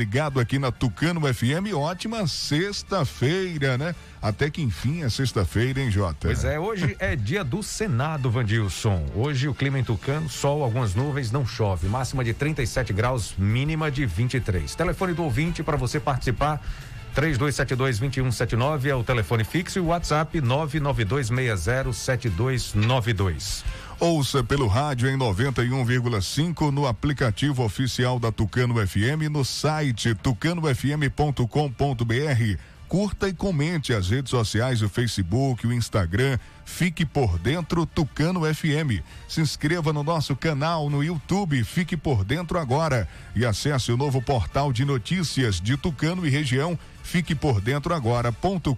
Ligado aqui na Tucano FM, ótima sexta-feira, né? Até que enfim é sexta-feira, hein, Jota? Pois é, hoje é dia do Senado, Vandilson. Hoje o clima em Tucano, sol, algumas nuvens, não chove. Máxima de 37 graus, mínima de 23. Telefone do ouvinte para você participar. 3272-2179 é o telefone fixo e o WhatsApp 992607292. Ouça pelo rádio em 91,5 no aplicativo oficial da Tucano FM no site tucanofm.com.br. Curta e comente as redes sociais, o Facebook, o Instagram. Fique por dentro Tucano FM. Se inscreva no nosso canal no YouTube. Fique por dentro agora e acesse o novo portal de notícias de Tucano e região. Fique por dentro agora.com.br.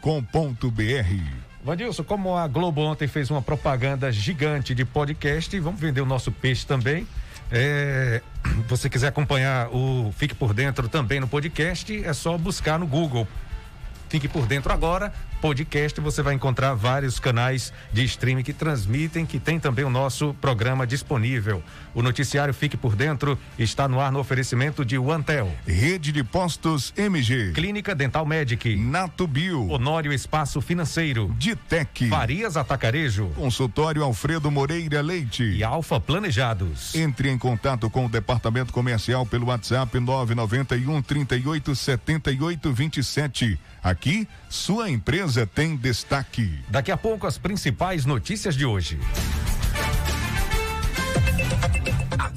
Vandilson, como a Globo ontem fez uma propaganda gigante de podcast, vamos vender o nosso peixe também. É, você quiser acompanhar o Fique por Dentro também no podcast, é só buscar no Google. Fique por dentro agora, podcast, você vai encontrar vários canais de streaming que transmitem, que tem também o nosso programa disponível. O noticiário Fique por Dentro está no ar no oferecimento de OneTel. Rede de Postos MG. Clínica Dental Medic. Nato Bio. Honório Espaço Financeiro. Ditec. Farias Atacarejo. Consultório Alfredo Moreira Leite. E Alfa Planejados. Entre em contato com o departamento comercial pelo WhatsApp 991 38 78 27. Aqui, sua empresa tem destaque. Daqui a pouco, as principais notícias de hoje.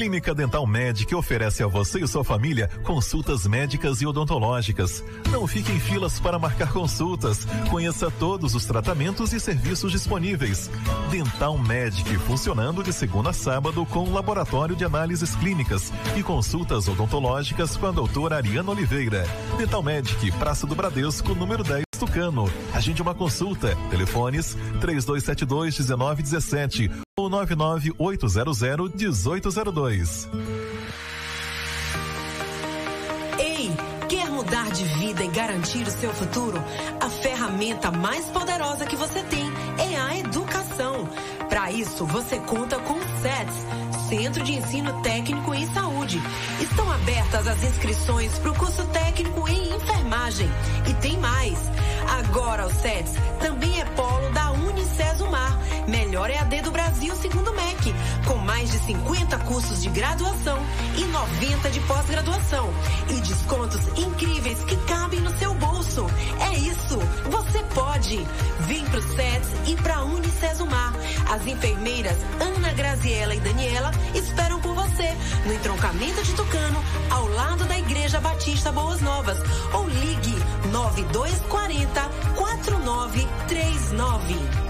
Clínica Dental Medic oferece a você e sua família consultas médicas e odontológicas. Não fique em filas para marcar consultas. Conheça todos os tratamentos e serviços disponíveis. Dental Medic funcionando de segunda a sábado com laboratório de análises clínicas e consultas odontológicas com a doutora Ariana Oliveira. Dental Medic, Praça do Bradesco, número 10. Tucano. Agende uma consulta. Telefones 3272 1917 ou 99800 1802. Ei, quer mudar de vida e garantir o seu futuro? A ferramenta mais poderosa que você tem é a educação. Para isso, você conta com o SETS, Centro de Ensino Técnico em Saúde. Estão abertas as inscrições para o curso técnico em enfermagem. E tem mais. Agora o SETS também é polo da Unicesumar, melhor EAD do Brasil segundo o MEC, com mais de 50 cursos de graduação e 90 de pós-graduação e descontos incríveis que cabem no seu bolso. É isso, você pode. Vem pro SETS e pra Unicesumar. As enfermeiras Ana Graziela e Daniela esperam por você no entroncamento de Tucano, ao lado da Igreja Batista Boas Novas. Ou ligue 9240 4939.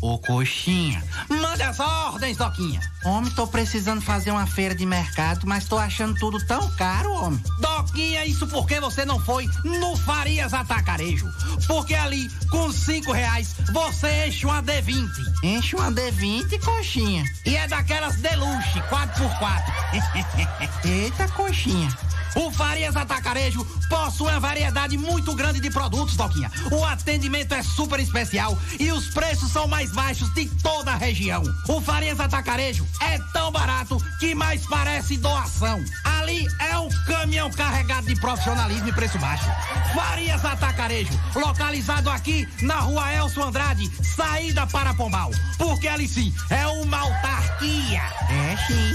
Ô coxinha, manda as ordens, Doquinha. Homem, tô precisando fazer uma feira de mercado, mas tô achando tudo tão caro, homem. Doquinha, isso porque você não foi no Farias Atacarejo. Porque ali, com cinco reais, você enche uma D20. Enche uma D20, coxinha. E é daquelas deluxe, 4x4. Eita, coxinha. O Farias Atacarejo possui uma variedade muito grande de produtos, Doquinha. O atendimento é super especial e os preços são mais baixos de toda a região. O Farias Atacarejo é tão barato que mais parece doação. Ali é um caminhão carregado de profissionalismo e preço baixo. Farias Atacarejo, localizado aqui na rua Elcio Andrade, saída para Pombal. Porque ali sim é uma autarquia. É sim.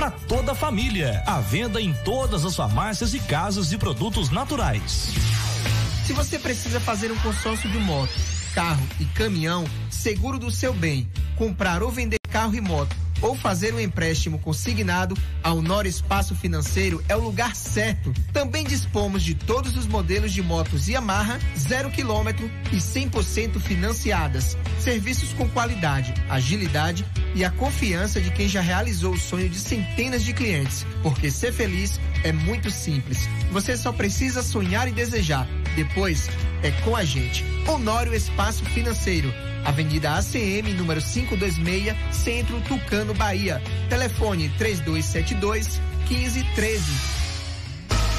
para toda a família. À venda em todas as farmácias e casas de produtos naturais. Se você precisa fazer um consórcio de moto, carro e caminhão, seguro do seu bem, comprar ou vender carro e moto ou fazer um empréstimo consignado, a Honor Espaço Financeiro é o lugar certo. Também dispomos de todos os modelos de motos Yamaha, zero quilômetro e 100% financiadas. Serviços com qualidade, agilidade e a confiança de quem já realizou o sonho de centenas de clientes. Porque ser feliz é muito simples. Você só precisa sonhar e desejar. Depois é com a gente. Honório Espaço Financeiro Avenida ACM, número 526, Centro Tucano, Bahia. Telefone 3272 1513.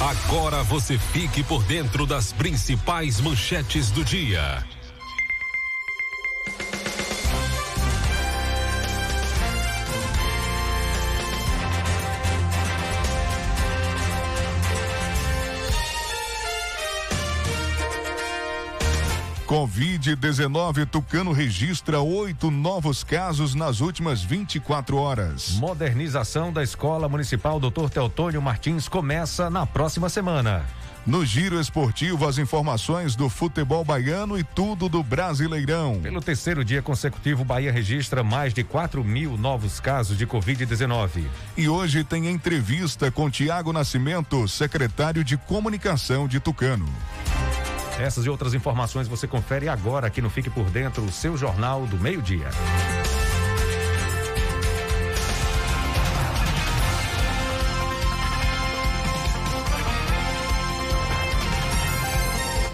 Agora você fique por dentro das principais manchetes do dia. Covid-19, Tucano registra oito novos casos nas últimas 24 horas. Modernização da Escola Municipal Dr. Teotônio Martins começa na próxima semana. No giro esportivo, as informações do futebol baiano e tudo do Brasileirão. Pelo terceiro dia consecutivo, Bahia registra mais de 4 mil novos casos de Covid-19. E hoje tem entrevista com Tiago Nascimento, secretário de Comunicação de Tucano. Essas e outras informações você confere agora aqui no Fique por Dentro, o seu jornal do meio-dia.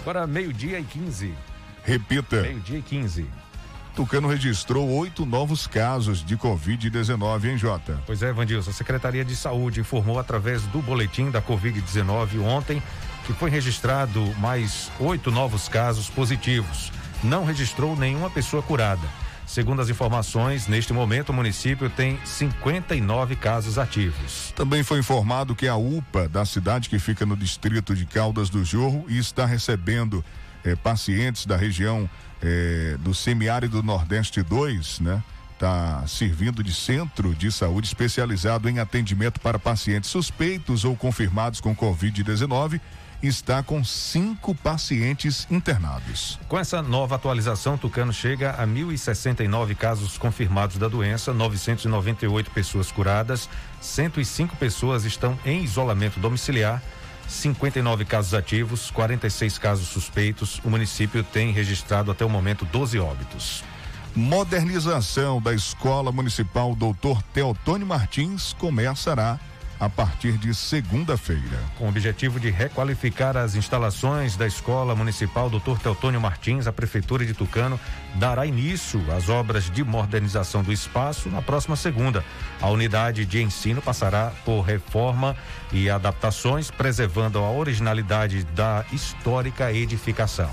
Agora, meio-dia e 15. Repita. Meio-dia e 15. Tucano registrou oito novos casos de Covid-19 em Jota. Pois é, Vandilson. A Secretaria de Saúde informou através do boletim da Covid-19 ontem que foi registrado mais oito novos casos positivos. Não registrou nenhuma pessoa curada. Segundo as informações, neste momento o município tem 59 casos ativos. Também foi informado que a UPA da cidade, que fica no distrito de Caldas do Jorro, está recebendo eh, pacientes da região eh, do semiárido Nordeste 2, né? Está servindo de centro de saúde especializado em atendimento para pacientes suspeitos ou confirmados com Covid-19 está com cinco pacientes internados. Com essa nova atualização, Tucano chega a 1.069 casos confirmados da doença, 998 pessoas curadas, 105 pessoas estão em isolamento domiciliar. 59 casos ativos, 46 casos suspeitos. O município tem registrado até o momento 12 óbitos. Modernização da Escola Municipal Doutor Teotônio Martins começará a partir de segunda-feira. Com o objetivo de requalificar as instalações da Escola Municipal Dr. Teotônio Martins, a Prefeitura de Tucano dará início às obras de modernização do espaço na próxima segunda. A unidade de ensino passará por reforma e adaptações, preservando a originalidade da histórica edificação.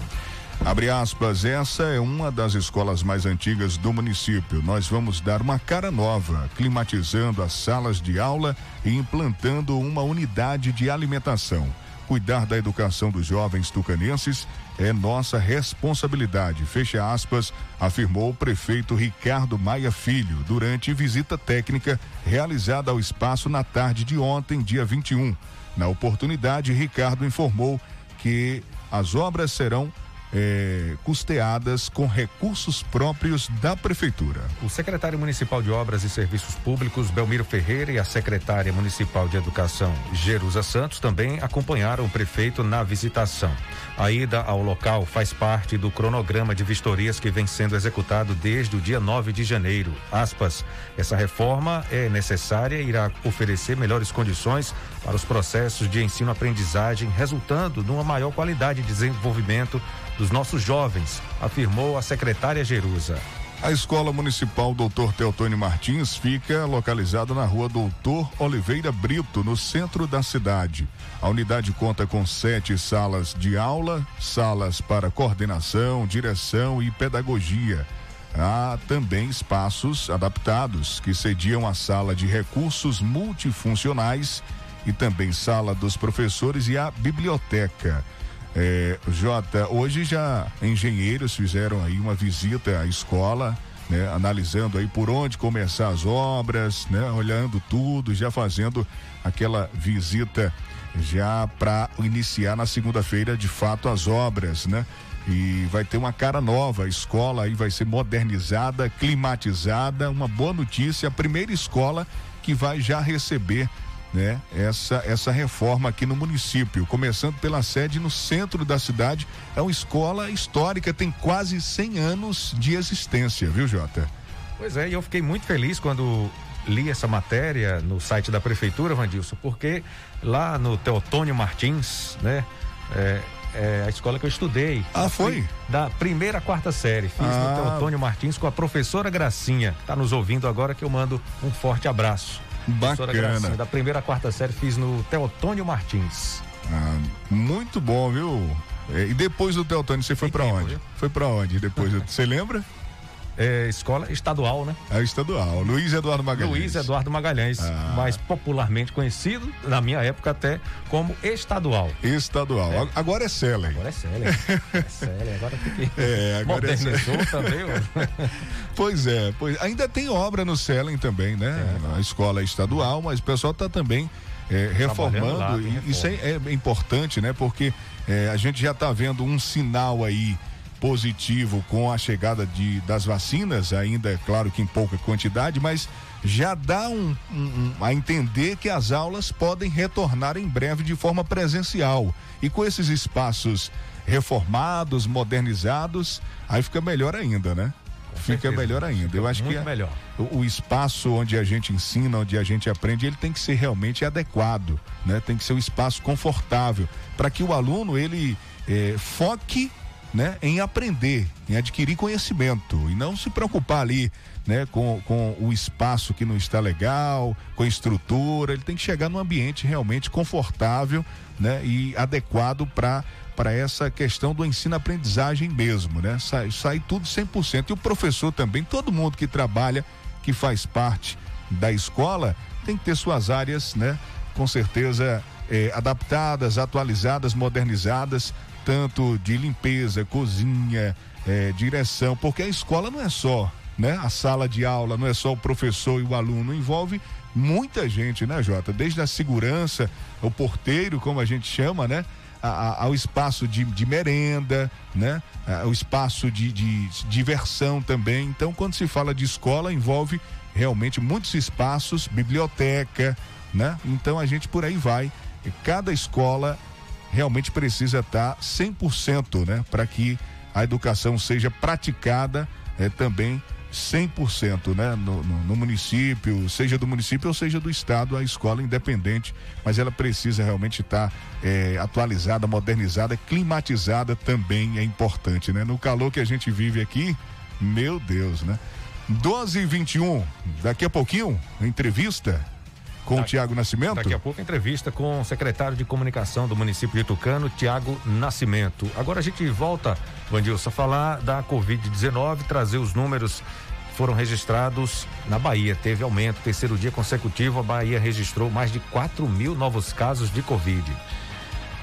Abre aspas, essa é uma das escolas mais antigas do município. Nós vamos dar uma cara nova, climatizando as salas de aula e implantando uma unidade de alimentação. Cuidar da educação dos jovens tucanenses é nossa responsabilidade, fecha aspas, afirmou o prefeito Ricardo Maia Filho durante visita técnica realizada ao espaço na tarde de ontem, dia 21. Na oportunidade, Ricardo informou que as obras serão é, custeadas com recursos próprios da Prefeitura. O secretário municipal de Obras e Serviços Públicos, Belmiro Ferreira, e a secretária municipal de Educação, Jerusa Santos, também acompanharam o prefeito na visitação. A ida ao local faz parte do cronograma de vistorias que vem sendo executado desde o dia 9 de janeiro. Aspas, essa reforma é necessária e irá oferecer melhores condições para os processos de ensino-aprendizagem, resultando numa maior qualidade de desenvolvimento dos nossos jovens, afirmou a secretária Jerusa. A Escola Municipal Doutor Teotônio Martins fica localizada na rua Doutor Oliveira Brito, no centro da cidade. A unidade conta com sete salas de aula, salas para coordenação, direção e pedagogia. Há também espaços adaptados que sediam a sala de recursos multifuncionais e também sala dos professores e a biblioteca. É, Jota, hoje já engenheiros fizeram aí uma visita à escola, né, analisando aí por onde começar as obras, né, olhando tudo, já fazendo aquela visita já para iniciar na segunda-feira de fato as obras, né? E vai ter uma cara nova, a escola aí vai ser modernizada, climatizada, uma boa notícia, a primeira escola que vai já receber né, essa, essa reforma aqui no município, começando pela sede no centro da cidade. É uma escola histórica, tem quase 100 anos de existência, viu, Jota? Pois é, e eu fiquei muito feliz quando li essa matéria no site da prefeitura, Vandilson, porque lá no Teotônio Martins, né, é, é a escola que eu estudei. Ah, foi? Da primeira à quarta série. Fiz ah. no Teotônio Martins com a professora Gracinha. Tá nos ouvindo agora que eu mando um forte abraço. Bacana. da primeira à quarta série fiz no Teotônio Martins. Ah, muito bom, viu? E depois do Teotônio, você foi para onde? Viu? Foi para onde depois? Você lembra? É, escola estadual, né? É estadual. Luiz Eduardo Magalhães. Luiz Eduardo Magalhães, ah. mais popularmente conhecido, na minha época até, como estadual. Estadual. É. Agora é Selen. Agora é Selen. é Selen. Agora fiquei. É, agora é Modernizou é também. pois é, pois ainda tem obra no Selen também, né? É. Na escola estadual, mas o pessoal está também é, reformando. Lá, e, isso é, é, importante, né? Porque é, a gente já está vendo um sinal aí positivo com a chegada de, das vacinas, ainda é claro que em pouca quantidade, mas já dá um, um, a entender que as aulas podem retornar em breve de forma presencial. E com esses espaços reformados, modernizados, aí fica melhor ainda, né? Com fica certeza, melhor ainda. Fica Eu acho que melhor. O, o, espaço onde a gente ensina, onde a gente aprende, ele tem que ser realmente adequado, né? Tem que ser um espaço confortável para que o aluno ele eh, foque né, em aprender, em adquirir conhecimento e não se preocupar ali, né, com, com o espaço que não está legal, com a estrutura. Ele tem que chegar num ambiente realmente confortável, né, e adequado para para essa questão do ensino-aprendizagem mesmo, né? Sai, sai tudo 100%. E o professor também, todo mundo que trabalha, que faz parte da escola, tem que ter suas áreas, né? Com certeza eh, adaptadas, atualizadas, modernizadas tanto de limpeza, cozinha, é, direção, porque a escola não é só, né? A sala de aula não é só o professor e o aluno, envolve muita gente, né, Jota? Desde a segurança, o porteiro, como a gente chama, né? ao espaço de, de merenda, né? o espaço de, de, diversão também. Então, quando se fala de escola, envolve realmente muitos espaços, biblioteca, né? Então a gente por aí vai. Cada escola realmente precisa estar 100%, né? Para que a educação seja praticada é, também 100% né? No, no, no, município, seja do município ou seja do estado, a escola independente, mas ela precisa realmente estar é, atualizada, modernizada, climatizada também é importante, né? No calor que a gente vive aqui, meu Deus, né? 12 e 21, daqui a pouquinho, entrevista com o Tiago Nascimento? Daqui a pouco entrevista com o secretário de comunicação do município de Tucano, Tiago Nascimento. Agora a gente volta Vandilson, falar da Covid-19, trazer os números foram registrados na Bahia. Teve aumento. Terceiro dia consecutivo, a Bahia registrou mais de 4 mil novos casos de Covid.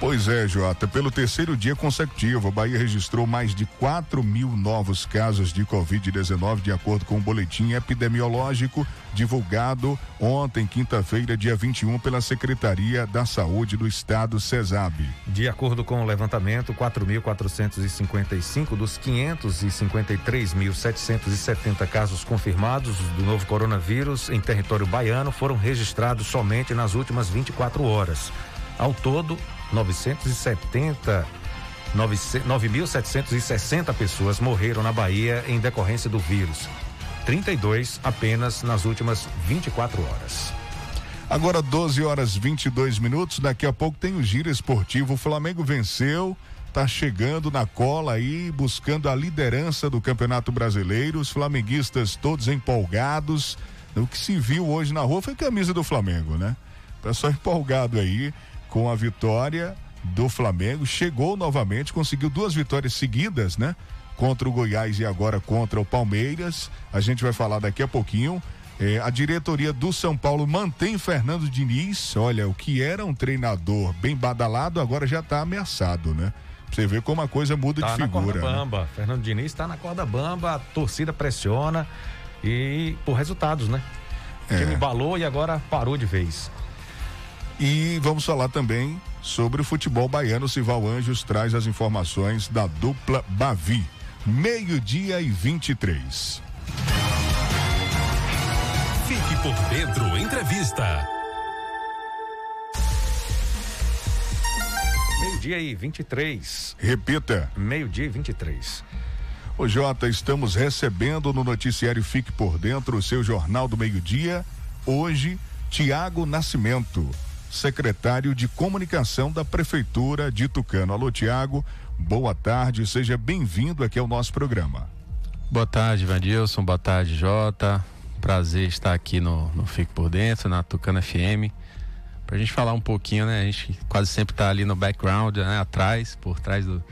Pois é, Jota. Pelo terceiro dia consecutivo, a Bahia registrou mais de 4 mil novos casos de Covid-19, de acordo com o boletim epidemiológico divulgado ontem, quinta-feira, dia 21, pela Secretaria da Saúde do Estado, CESAB. De acordo com o levantamento, 4.455 dos 553.770 casos confirmados do novo coronavírus em território baiano foram registrados somente nas últimas 24 horas. Ao todo, 970 9.760 pessoas morreram na Bahia em decorrência do vírus. 32 apenas nas últimas 24 horas. Agora 12 horas 22 minutos. Daqui a pouco tem o giro esportivo. O Flamengo venceu, tá chegando na cola aí, buscando a liderança do Campeonato Brasileiro. Os flamenguistas todos empolgados. O que se viu hoje na rua foi camisa do Flamengo, né? Pessoal empolgado aí com a vitória do Flamengo. Chegou novamente, conseguiu duas vitórias seguidas, né? Contra o Goiás e agora contra o Palmeiras. A gente vai falar daqui a pouquinho. É, a diretoria do São Paulo mantém Fernando Diniz. Olha, o que era um treinador bem badalado, agora já está ameaçado, né? Você ver como a coisa muda tá de figura. Na corda bamba. Né? Fernando Diniz está na corda bamba, a torcida pressiona e por resultados, né? O time é. balou e agora parou de vez. E vamos falar também sobre o futebol baiano. Sival Anjos traz as informações da dupla Bavi. Meio-dia e 23. Fique por dentro, entrevista. Meio-dia e 23. Repita. Meio-dia e 23. Ô Jota, estamos recebendo no noticiário Fique por Dentro o seu Jornal do Meio-Dia. Hoje, Tiago Nascimento secretário de comunicação da Prefeitura de Tucano. Alô, Tiago, boa tarde, seja bem-vindo aqui ao nosso programa. Boa tarde, Vandilson, boa tarde, Jota. Prazer estar aqui no, no Fique por Dentro, na Tucano FM. Pra gente falar um pouquinho, né? A gente quase sempre tá ali no background, né? Atrás, por trás do.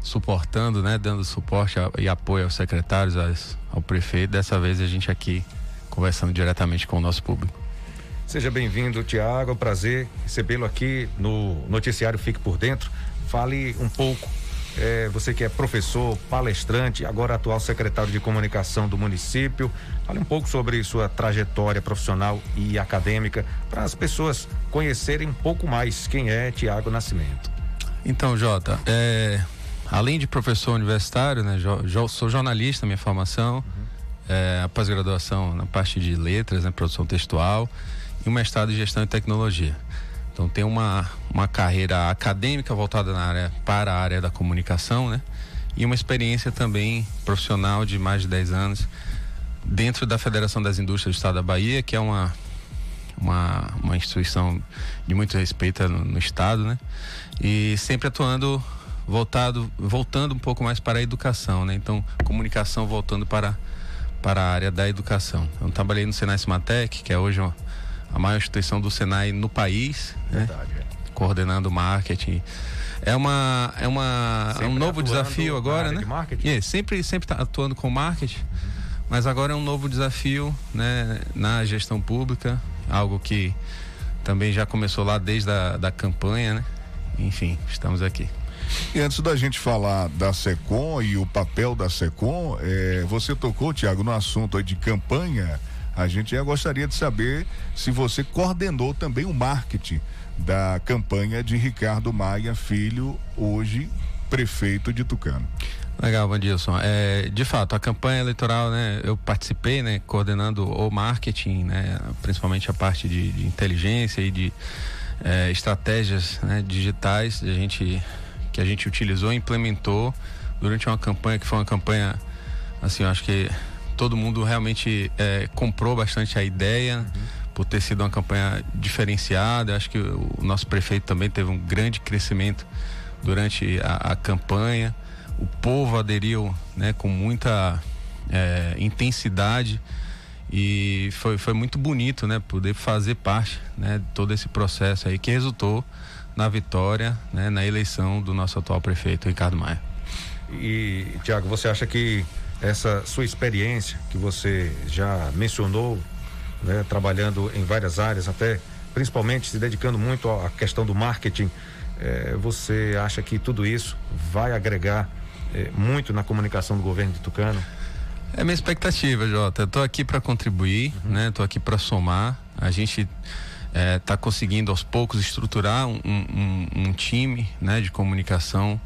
suportando, né? Dando suporte e apoio aos secretários, ao prefeito. Dessa vez a gente aqui conversando diretamente com o nosso público. Seja bem-vindo, Tiago. Prazer recebê-lo aqui no Noticiário Fique por Dentro. Fale um pouco. É, você que é professor, palestrante, agora atual secretário de comunicação do município. Fale um pouco sobre sua trajetória profissional e acadêmica para as pessoas conhecerem um pouco mais quem é Tiago Nascimento. Então, Jota, é, além de professor universitário, né, jo, jo, sou jornalista, minha formação, uhum. é, a pós-graduação na parte de letras, né, produção textual e um mestrado em gestão e tecnologia. Então tem uma, uma carreira acadêmica voltada na área, para a área da comunicação, né? E uma experiência também profissional de mais de 10 anos dentro da Federação das Indústrias do Estado da Bahia, que é uma, uma, uma instituição de muito respeito no, no Estado, né? E sempre atuando voltado, voltando um pouco mais para a educação, né? Então, comunicação voltando para, para a área da educação. Então, trabalhei no Senai Cimatec, que é hoje uma, a maior instituição do Senai no país, né? Verdade, né? é. coordenando marketing. É uma é uma é um novo desafio agora, né? De é, sempre sempre tá atuando com marketing, uhum. mas agora é um novo desafio, né, na gestão pública, algo que também já começou lá desde a da campanha, né? Enfim, estamos aqui. E antes da gente falar da SECOM e o papel da SECOM, é, você tocou, Tiago, no assunto de campanha a gente já gostaria de saber se você coordenou também o marketing da campanha de Ricardo Maia Filho, hoje prefeito de Tucano. Legal, Vandilson. É, de fato, a campanha eleitoral, né, eu participei, né, coordenando o marketing, né, principalmente a parte de, de inteligência e de é, estratégias né, digitais a gente, que a gente utilizou e implementou durante uma campanha que foi uma campanha, assim, eu acho que todo mundo realmente é, comprou bastante a ideia. Uhum. Por ter sido uma campanha diferenciada, acho que o nosso prefeito também teve um grande crescimento durante a, a campanha. O povo aderiu né, com muita é, intensidade e foi, foi muito bonito né, poder fazer parte né, de todo esse processo aí que resultou na vitória, né, na eleição do nosso atual prefeito, Ricardo Maia. E, Tiago, você acha que essa sua experiência, que você já mencionou, né, trabalhando em várias áreas, até principalmente se dedicando muito à questão do marketing, eh, você acha que tudo isso vai agregar eh, muito na comunicação do governo de Tucano? É minha expectativa, Jota. Tô aqui para contribuir, uhum. né? Tô aqui para somar. A gente está conseguindo aos poucos estruturar um, um, um time, né, de comunicação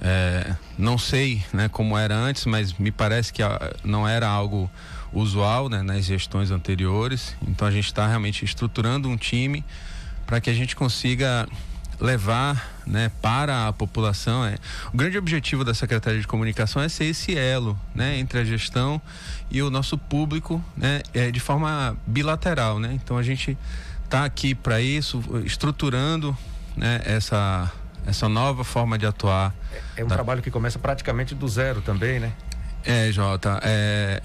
é, não sei né, como era antes, mas me parece que não era algo usual né, nas gestões anteriores. Então a gente está realmente estruturando um time para que a gente consiga levar né, para a população. É, o grande objetivo da Secretaria de Comunicação é ser esse elo né, entre a gestão e o nosso público né, é, de forma bilateral. Né? Então a gente está aqui para isso, estruturando né, essa essa nova forma de atuar. É, é um da... trabalho que começa praticamente do zero também, né? É, Jota, é,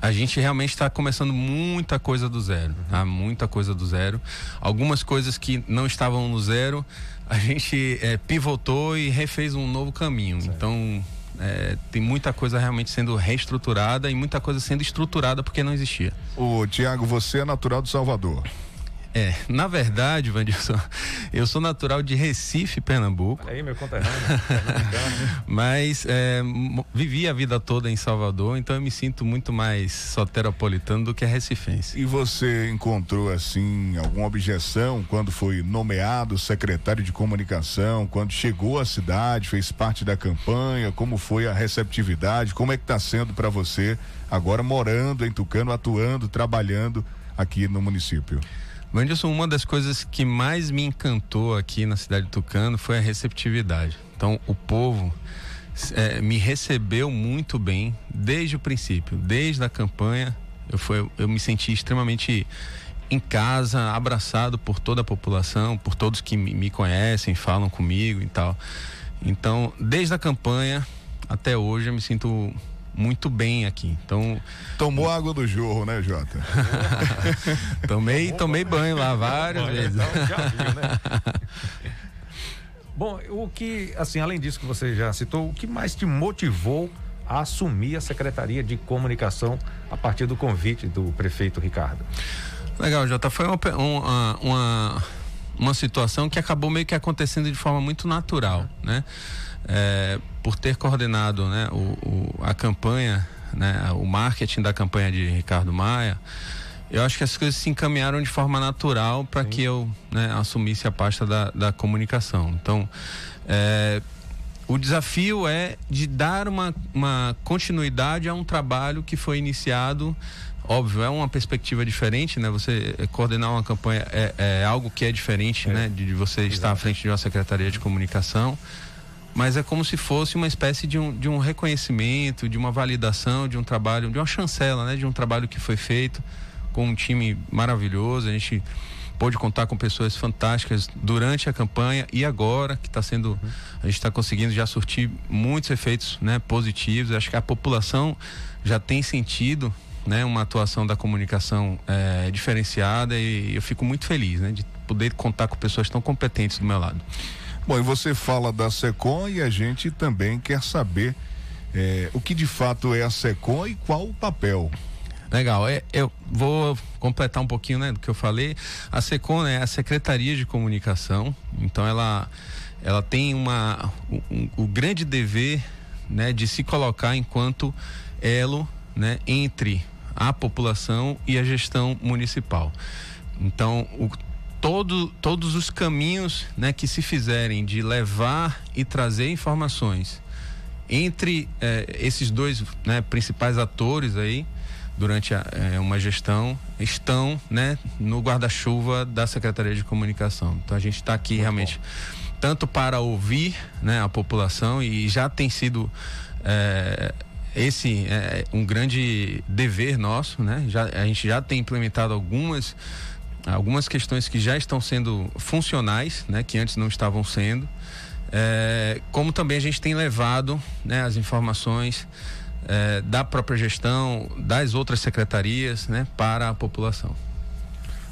a gente realmente está começando muita coisa do zero, uhum. tá? Muita coisa do zero. Algumas coisas que não estavam no zero, a gente é, pivotou e refez um novo caminho. Certo. Então, é, tem muita coisa realmente sendo reestruturada e muita coisa sendo estruturada porque não existia. O Tiago, você é natural de Salvador. É, na verdade, Vandilson, eu sou natural de Recife, Pernambuco. Olha aí, meu conterrâneo. Mas é, vivi a vida toda em Salvador, então eu me sinto muito mais soteropolitano do que recifense. E você encontrou, assim, alguma objeção quando foi nomeado secretário de comunicação, quando chegou à cidade, fez parte da campanha? Como foi a receptividade? Como é que está sendo para você agora morando em Tucano, atuando, trabalhando aqui no município? Wanderson, uma das coisas que mais me encantou aqui na cidade de Tucano foi a receptividade. Então, o povo é, me recebeu muito bem desde o princípio, desde a campanha. Eu, foi, eu me senti extremamente em casa, abraçado por toda a população, por todos que me conhecem, falam comigo e tal. Então, desde a campanha até hoje, eu me sinto muito bem aqui. Então tomou água do jorro, né, Jota? tomei, tomei banho lá várias vezes. Então, já viu, né? Bom, o que, assim, além disso que você já citou, o que mais te motivou a assumir a Secretaria de Comunicação a partir do convite do prefeito Ricardo? Legal, Jota. Foi uma, uma, uma, uma situação que acabou meio que acontecendo de forma muito natural, né? É, por ter coordenado né, o, o, a campanha, né, o marketing da campanha de Ricardo Maia, eu acho que as coisas se encaminharam de forma natural para que eu né, assumisse a pasta da, da comunicação. Então, é, o desafio é de dar uma, uma continuidade a um trabalho que foi iniciado óbvio, é uma perspectiva diferente, né? Você coordenar uma campanha é, é algo que é diferente, é. né? De, de você Exato. estar à frente de uma secretaria de comunicação mas é como se fosse uma espécie de um, de um reconhecimento, de uma validação, de um trabalho, de uma chancela, né? De um trabalho que foi feito com um time maravilhoso. A gente pôde contar com pessoas fantásticas durante a campanha e agora que está sendo a gente está conseguindo já surtir muitos efeitos né positivos acho que a população já tem sentido né uma atuação da comunicação é, diferenciada e eu fico muito feliz né de poder contar com pessoas tão competentes do meu lado Bom, e você fala da SECOM e a gente também quer saber é, o que de fato é a SECOM e qual o papel. Legal, é, eu vou completar um pouquinho né, do que eu falei. A SECOM né, é a Secretaria de Comunicação, então ela, ela tem uma, um, o grande dever né, de se colocar enquanto elo né, entre a população e a gestão municipal. Então, o todo, todos os caminhos né, que se fizerem de levar e trazer informações entre eh, esses dois né, principais atores aí durante a, eh, uma gestão estão né, no guarda-chuva da Secretaria de Comunicação. Então a gente está aqui Muito realmente bom. tanto para ouvir né, a população e já tem sido eh, esse um grande dever nosso, né? Já, a gente já tem implementado algumas algumas questões que já estão sendo funcionais, né, que antes não estavam sendo, é, como também a gente tem levado né, as informações é, da própria gestão, das outras secretarias, né, para a população.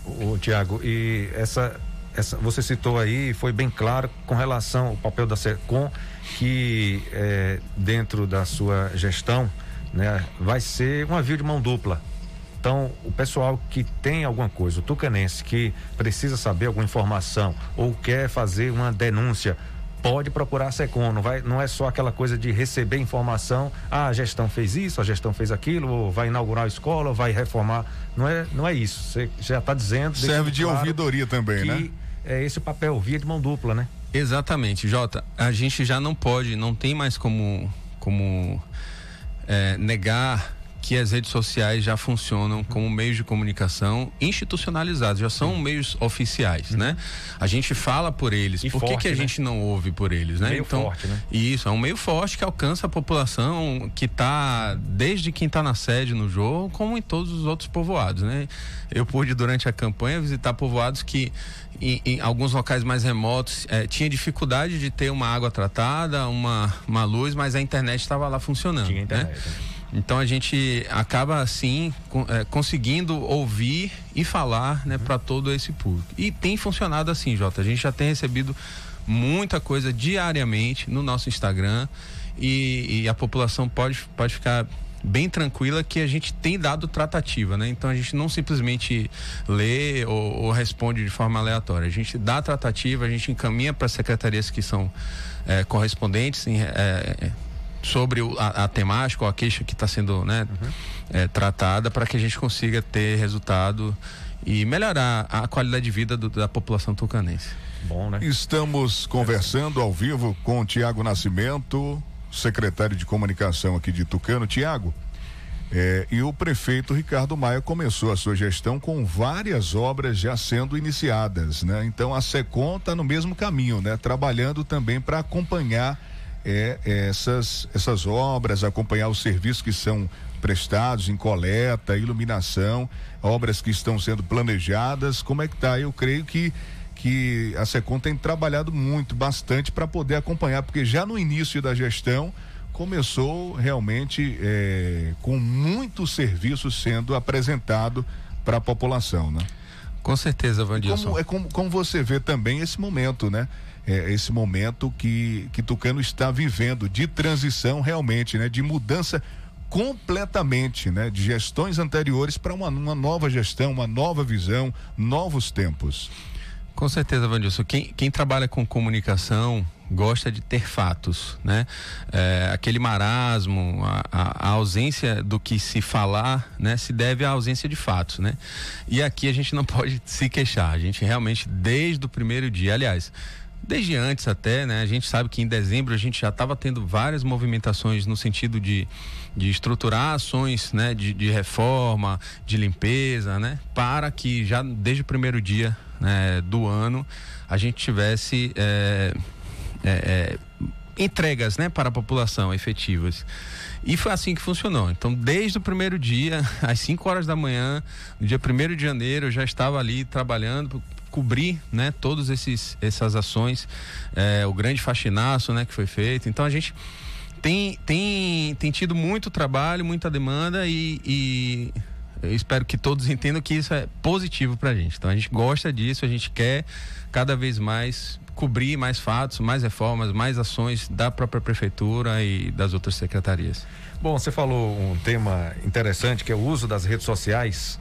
O, Tiago, e essa essa, você citou aí, foi bem claro com relação ao papel da SECOM, que é, dentro da sua gestão né, vai ser uma via de mão dupla. Então, o pessoal que tem alguma coisa, o tucanense que precisa saber alguma informação ou quer fazer uma denúncia pode procurar a SECOM, não, vai, não é só aquela coisa de receber informação, ah, a gestão fez isso, a gestão fez aquilo, ou vai inaugurar a escola, ou vai reformar, não é, não é isso, você já está dizendo... Serve de claro ouvidoria também, que né? é esse papel, via de mão dupla, né? Exatamente, Jota, a gente já não pode, não tem mais como, como é, negar que as redes sociais já funcionam como meios de comunicação institucionalizados, já são meios oficiais, né? A gente fala por eles. E por forte, que, a né? gente não ouve por eles, né? Meio então, forte, né? Isso, é um meio forte que alcança a população que está desde quem está na sede no jogo, como em todos os outros povoados, né? Eu pude durante a campanha visitar povoados que em, em, alguns locais mais remotos é, tinha dificuldade de ter uma água tratada, uma, uma luz, mas a internet estava lá funcionando. Tinha internet. Né? né? Então a gente acaba assim é, conseguindo ouvir e falar né, para todo esse público. E tem funcionado assim, Jota. A gente já tem recebido muita coisa diariamente no nosso Instagram e, e a população pode, pode ficar bem tranquila que a gente tem dado tratativa, né? Então a gente não simplesmente lê ou, ou responde de forma aleatória. A gente dá tratativa, a gente encaminha para secretarias que são é, correspondentes em, é, sobre o, a, a, temática ou a queixa que está sendo né, uhum. é, tratada para que a gente consiga ter resultado e melhorar a qualidade de vida do, da população tucanense. Bom, né? Estamos conversando ao vivo com o Tiago Nascimento, secretário de comunicação aqui de Tucano. Tiago, é, e o prefeito Ricardo Maia começou a sua gestão com várias obras já sendo iniciadas, né? Então a SECOM está no mesmo caminho, né? Trabalhando também para acompanhar é, essas, essas obras, acompanhar os serviços que são prestados em coleta, iluminação, obras que estão sendo planejadas. Como é que está? Eu creio que que a Secom tem trabalhado muito, bastante para poder acompanhar, porque já no início da gestão começou realmente é, com muitos serviços sendo apresentado para a população, né? Com certeza, Vandilson. Como, é como, como você vê também esse momento, né? É, esse momento que, que Tucano está vivendo de transição realmente, né? De mudança completamente, né? De gestões anteriores para uma, uma nova gestão, uma nova visão, novos tempos. Com certeza, Vandilson. Quem, quem trabalha com comunicação gosta de ter fatos, né? É, aquele marasmo, a, a, a, ausência do que se falar, né? Se deve à ausência de fatos, né? E aqui a gente não pode se queixar. A gente realmente, desde o primeiro dia, aliás, desde antes até, né? A gente sabe que em dezembro a gente já estava tendo várias movimentações no sentido de, de estruturar ações, né? De, de reforma, de limpeza, né? Para que já desde o primeiro dia né, do ano a gente tivesse é, é, é, entregas, né? Para a população efetivas. E foi assim que funcionou. Então, desde o primeiro dia, às 5 horas da manhã, no dia 1 de janeiro, eu já estava ali trabalhando cobrir, né, todas essas ações, é, o grande faxinaço, né, que foi feito. Então a gente tem, tem, tem tido muito trabalho, muita demanda e, e espero que todos entendam que isso é positivo para a gente. Então a gente gosta disso, a gente quer cada vez mais cobrir mais fatos, mais reformas, mais ações da própria prefeitura e das outras secretarias. Bom, você falou um tema interessante que é o uso das redes sociais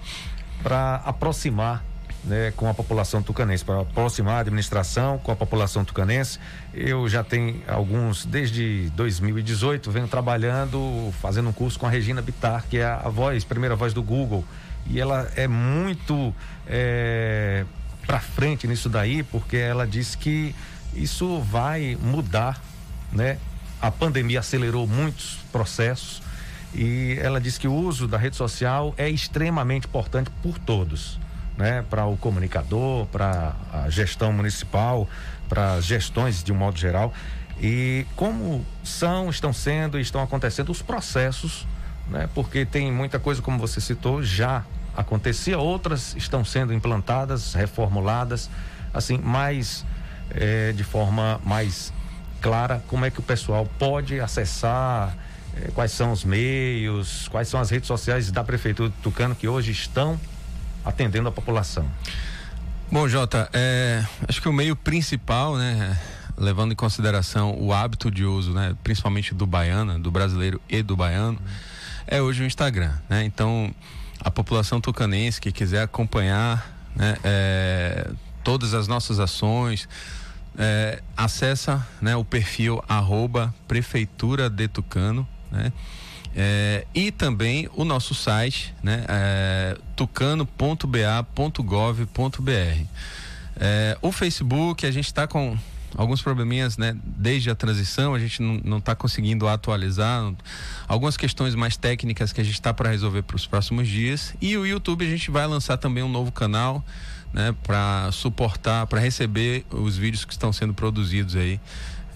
para aproximar né, com a população tucanense, para aproximar a administração com a população tucanense. Eu já tenho alguns, desde 2018, venho trabalhando, fazendo um curso com a Regina Bittar, que é a voz, primeira voz do Google. E ela é muito é, para frente nisso daí, porque ela diz que isso vai mudar, né? A pandemia acelerou muitos processos e ela diz que o uso da rede social é extremamente importante por todos né, para o comunicador, para a gestão municipal, para as gestões de um modo geral. E como são, estão sendo e estão acontecendo os processos, né, porque tem muita coisa, como você citou, já acontecia, outras estão sendo implantadas, reformuladas, assim, mais é, de forma mais clara, como é que o pessoal pode acessar, é, quais são os meios, quais são as redes sociais da Prefeitura de Tucano que hoje estão atendendo a população? Bom, Jota, é, acho que o meio principal, né, levando em consideração o hábito de uso, né, principalmente do baiano, do brasileiro e do baiano, é hoje o Instagram, né? Então, a população tucanense que quiser acompanhar, né, é, todas as nossas ações, é, acessa, né, o perfil arroba prefeitura de Tucano, né? É, e também o nosso site, né, é, tucano.ba.gov.br. É, o Facebook, a gente está com alguns probleminhas, né? Desde a transição, a gente não está conseguindo atualizar. Algumas questões mais técnicas que a gente está para resolver para os próximos dias. E o YouTube, a gente vai lançar também um novo canal, né? Para suportar, para receber os vídeos que estão sendo produzidos aí.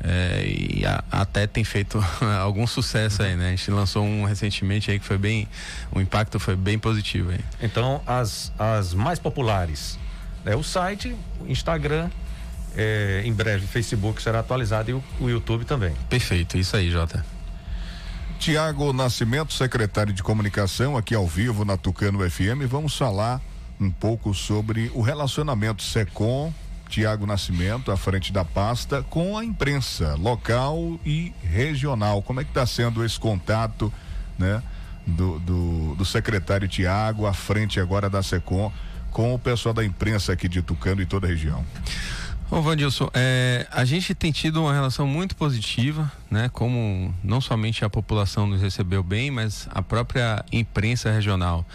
É, e a, até tem feito algum sucesso aí, né? A gente lançou um recentemente aí que foi bem, o impacto foi bem positivo aí. Então, as, as mais populares, é o site, o Instagram, é, em breve Facebook será atualizado e o, o YouTube também. Perfeito, isso aí, Jota. Tiago Nascimento, secretário de comunicação, aqui ao vivo na Tucano FM. Vamos falar um pouco sobre o relacionamento SECOM Tiago Nascimento, à frente da pasta, com a imprensa local e regional. Como é que está sendo esse contato, né? Do, do, do secretário Tiago, à frente agora da SECOM, com o pessoal da imprensa aqui de Tucano e toda a região. Ô Vandilson, é, a gente tem tido uma relação muito positiva, né? Como não somente a população nos recebeu bem, mas a própria imprensa regional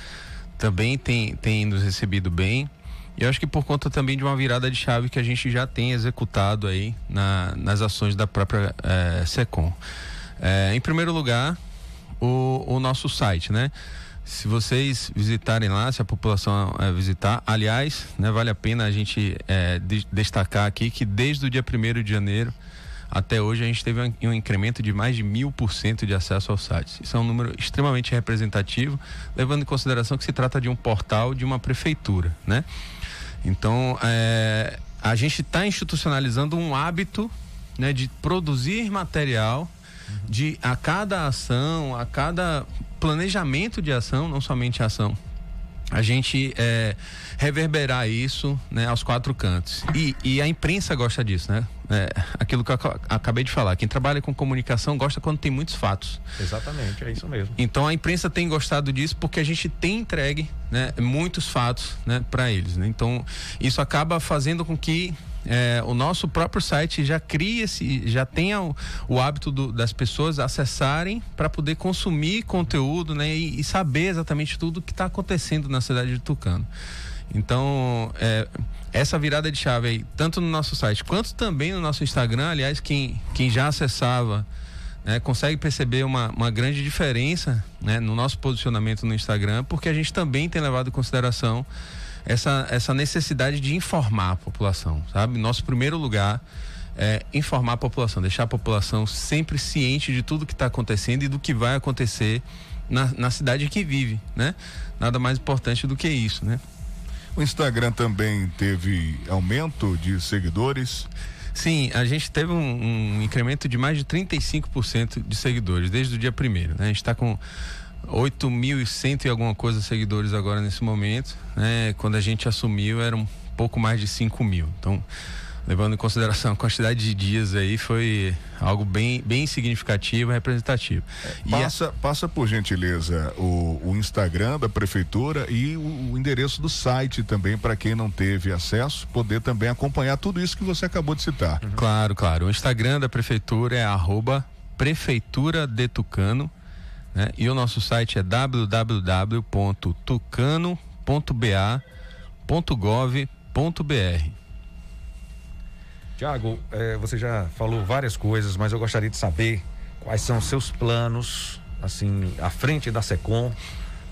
também tem, tem nos recebido bem. E eu acho que por conta também de uma virada de chave que a gente já tem executado aí na, nas ações da própria é, SECOM. É, em primeiro lugar, o, o, nosso site, né? Se vocês visitarem lá, se a população é, visitar, aliás, né, vale a pena a gente de, destacar aqui que desde o dia 1 de janeiro até hoje a gente teve um, um incremento de mais de mil por cento de acesso ao site. Isso é um número extremamente representativo, levando em consideração que se trata de um portal de uma prefeitura, né? Então, é, a gente está institucionalizando um hábito né, de produzir material de a cada ação, a cada planejamento de ação, não somente ação, a gente é, reverberar isso né, aos quatro cantos. E, e, a imprensa gosta disso, né? É, aquilo que eu acabei de falar. Quem trabalha com comunicação gosta quando tem muitos fatos. Exatamente, é isso mesmo. Então a imprensa tem gostado disso porque a gente tem entregue né, muitos fatos né, para eles. Né? Então isso acaba fazendo com que é, o nosso próprio site já cria esse, já tenha o, o hábito do, das pessoas acessarem para poder consumir conteúdo, né, e, e saber exatamente tudo o que está acontecendo na cidade de Tucano. Então, é, essa virada de chave aí, tanto no nosso site quanto também no nosso Instagram, aliás, quem, quem já acessava né, consegue perceber uma, uma grande diferença né, no nosso posicionamento no Instagram, porque a gente também tem levado em consideração essa, essa necessidade de informar a população, sabe? Nosso primeiro lugar é informar a população, deixar a população sempre ciente de tudo que está acontecendo e do que vai acontecer na, na cidade que vive, né? Nada mais importante do que isso, né? O Instagram também teve aumento de seguidores. Sim, a gente teve um, um incremento de mais de 35% de seguidores desde o dia primeiro. Né? A gente está com 8.100 e alguma coisa seguidores agora nesse momento. Né? Quando a gente assumiu, era um pouco mais de 5 mil. Então, levando em consideração a quantidade de dias aí, foi algo bem, bem significativo, representativo. É, passa, a... passa por gentileza o, o, Instagram da prefeitura e o, o endereço do site também para quem não teve acesso, poder também acompanhar tudo isso que você acabou de citar. Uhum. Claro, claro. O Instagram da prefeitura é arroba prefeitura de Tucano né? E o nosso site é www.tucano.ba.gov.br. Tiago, eh, você já falou várias coisas, mas eu gostaria de saber quais são os seus planos, assim, à frente da SECOM,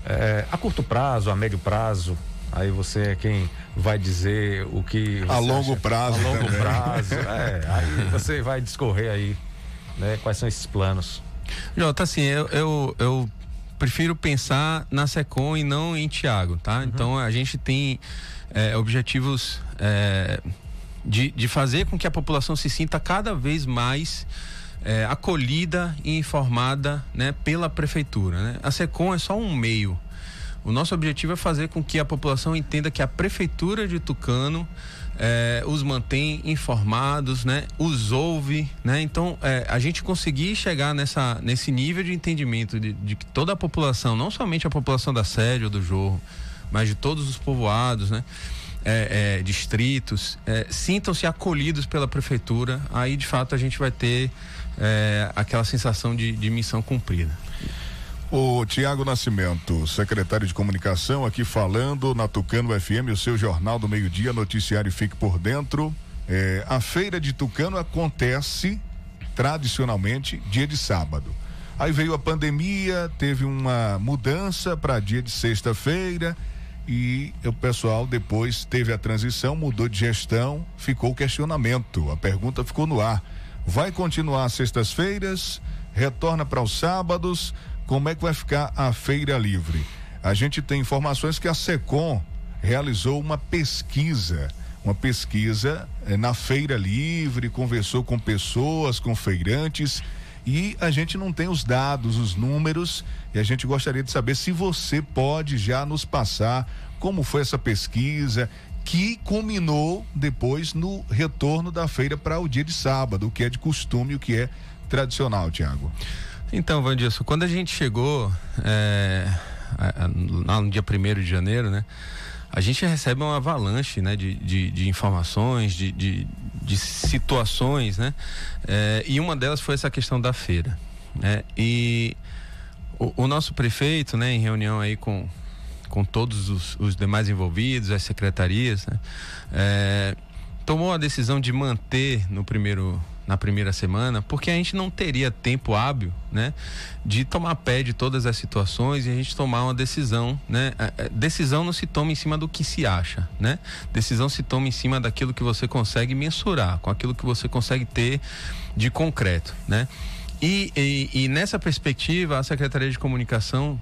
eh, a curto prazo, a médio prazo. Aí você é quem vai dizer o que. A longo acha, prazo. A longo também. prazo. É, aí você vai discorrer aí, né? Quais são esses planos? Jota, assim, eu, eu, eu prefiro pensar na Secom e não em Tiago, tá? Uhum. Então a gente tem é, objetivos é, de, de fazer com que a população se sinta cada vez mais é, acolhida e informada né, pela prefeitura. Né? A SECOM é só um meio. O nosso objetivo é fazer com que a população entenda que a prefeitura de Tucano é, os mantém informados, né? Os ouve, né? Então, é, a gente conseguir chegar nessa, nesse nível de entendimento de, de que toda a população, não somente a população da sede ou do Jorro, mas de todos os povoados, né? É, distritos, sintam-se acolhidos pela prefeitura, aí de fato a gente vai ter aquela sensação de, de missão cumprida. O Tiago Nascimento, secretário de comunicação, aqui falando na Tucano FM, o seu jornal do meio-dia, noticiário Fique por Dentro. É, a feira de Tucano acontece tradicionalmente dia de sábado. Aí veio a pandemia, teve uma mudança para dia de sexta-feira e o pessoal depois teve a transição, mudou de gestão, ficou o questionamento. A pergunta ficou no ar. Vai continuar sextas-feiras? Retorna para os sábados? Como é que vai ficar a feira livre? A gente tem informações que a SECOM realizou uma pesquisa, uma pesquisa eh, na feira livre, conversou com pessoas, com feirantes e a gente não tem os dados, os números, e a gente gostaria de saber se você pode já nos passar como foi essa pesquisa, que culminou depois no retorno da feira para o dia de sábado, o que é de costume, o que é tradicional, Tiago. Então, Vandilson, quando a gente chegou é, no dia 1 de janeiro, né? A gente recebe uma avalanche né, de, de, de informações, de, de, de, situações, né? É, e uma delas foi essa questão da feira. Né? E o, o nosso prefeito, né, em reunião aí com, com todos os, os demais envolvidos, as secretarias, né? é, tomou a decisão de manter no primeiro na primeira semana, porque a gente não teria tempo hábil, né, de tomar pé de todas as situações e a gente tomar uma decisão, né? Decisão não se toma em cima do que se acha, né? Decisão se toma em cima daquilo que você consegue mensurar, com aquilo que você consegue ter de concreto, né? E, e, e nessa perspectiva, a Secretaria de Comunicação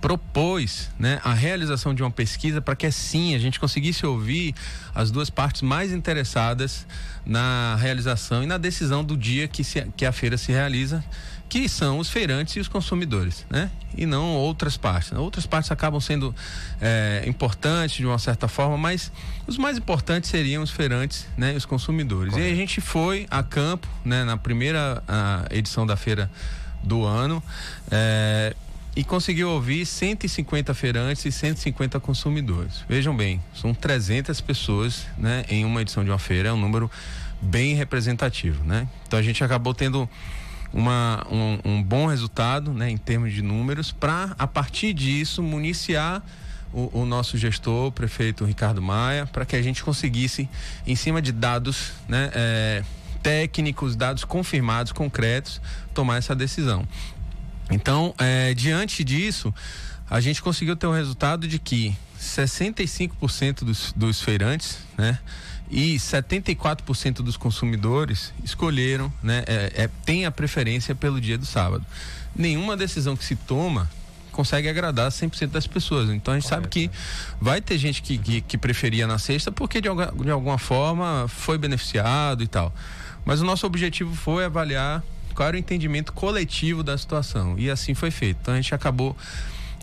propôs né, a realização de uma pesquisa para que assim a gente conseguisse ouvir as duas partes mais interessadas na realização e na decisão do dia que, se, que a feira se realiza, que são os feirantes e os consumidores, né? E não outras partes. Outras partes acabam sendo é, importantes de uma certa forma, mas os mais importantes seriam os feirantes, né? E os consumidores. Correto. E a gente foi a campo, né? Na primeira edição da feira do ano. É, e conseguiu ouvir 150 feirantes e 150 consumidores. Vejam bem, são 300 pessoas, né, em uma edição de uma feira, é um número bem representativo, né? Então a gente acabou tendo uma, um, um bom resultado, né, em termos de números, para a partir disso municiar o, o, nosso gestor, o prefeito Ricardo Maia, para que a gente conseguisse, em cima de dados, né, é, técnicos, dados confirmados, concretos, tomar essa decisão. Então, é, diante disso, a gente conseguiu ter um resultado de que 65% dos, dos feirantes, né? E 74% dos consumidores escolheram, né? É, é, tem a preferência pelo dia do sábado. Nenhuma decisão que se toma consegue agradar 100% das pessoas. Então a gente Correto. sabe que vai ter gente que, que, que, preferia na sexta porque de, de alguma forma foi beneficiado e tal. Mas o nosso objetivo foi avaliar qual era o entendimento coletivo da situação. E assim foi feito. Então a gente acabou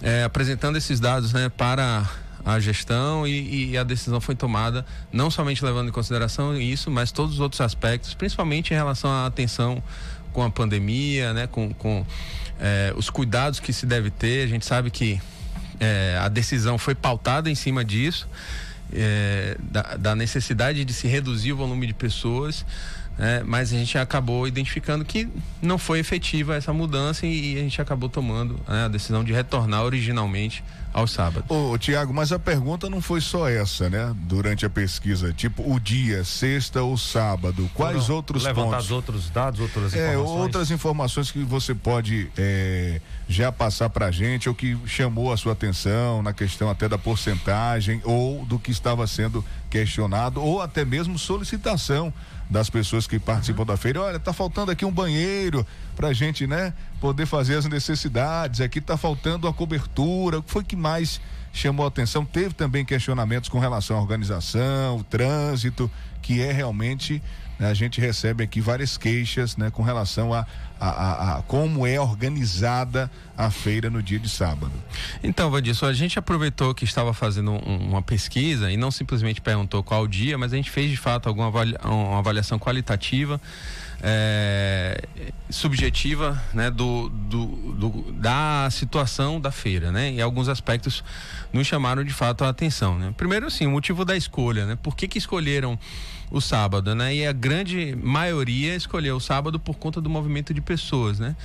é, apresentando esses dados né, para a gestão e, e, a decisão foi tomada não somente levando em consideração isso, mas todos os outros aspectos, principalmente em relação à atenção com a pandemia, né, com, com é, os cuidados que se deve ter. A gente sabe que é, a decisão foi pautada em cima disso, é, da, da necessidade de se reduzir o volume de pessoas é, mas a gente acabou identificando que não foi efetiva essa mudança e, a gente acabou tomando né, a decisão de retornar originalmente ao sábado. Ô, Tiago, mas a pergunta não foi só essa, né? Durante a pesquisa, tipo o dia, sexta ou sábado, quais Foram outros levantar pontos? outros dados, outras é, informações? outras informações que você pode é, já passar pra gente ou que chamou a sua atenção na questão até da porcentagem ou do que estava sendo questionado ou até mesmo solicitação das pessoas que participam uhum. da feira. Olha, tá faltando aqui um banheiro pra gente, né, poder fazer as necessidades. Aqui tá faltando a cobertura. O que foi que mais chamou a atenção? Teve também questionamentos com relação à organização, o trânsito. Que é realmente né, a gente recebe aqui várias queixas né, com relação a, a, a, a, como é organizada a feira no dia de sábado. Então, Vandilson, a gente aproveitou que estava fazendo um, uma pesquisa e não simplesmente perguntou qual dia, mas a gente fez de fato alguma avalia, uma avaliação qualitativa. É, subjetiva né, do, do, do, da situação da feira, né? E alguns aspectos nos chamaram de fato a atenção, né? Primeiro, assim, o motivo da escolha, né? Por que que escolheram o sábado, né? E a grande maioria escolheu o sábado por conta do movimento de pessoas, né?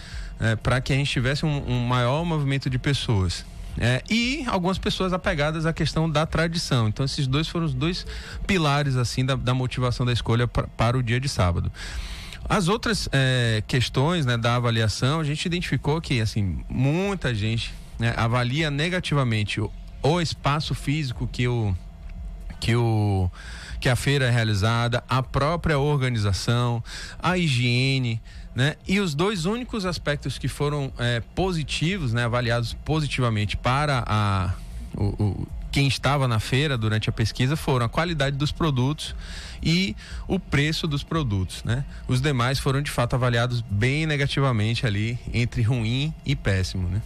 É, para que a gente tivesse um, um maior movimento de pessoas. É, e algumas pessoas apegadas à questão da tradição. Então, esses dois foram os dois pilares assim da, da motivação da escolha pra, para o dia de sábado. As outras é, questões né, da avaliação, a gente identificou que assim muita gente né, avalia negativamente o, o espaço físico que o que o que a feira é realizada, a própria organização, a higiene, né? E os dois únicos aspectos que foram é, positivos, né, avaliados positivamente para a, o, o, quem estava na feira durante a pesquisa foram a qualidade dos produtos e o preço dos produtos, né? Os demais foram de fato avaliados bem negativamente ali entre ruim e péssimo, né?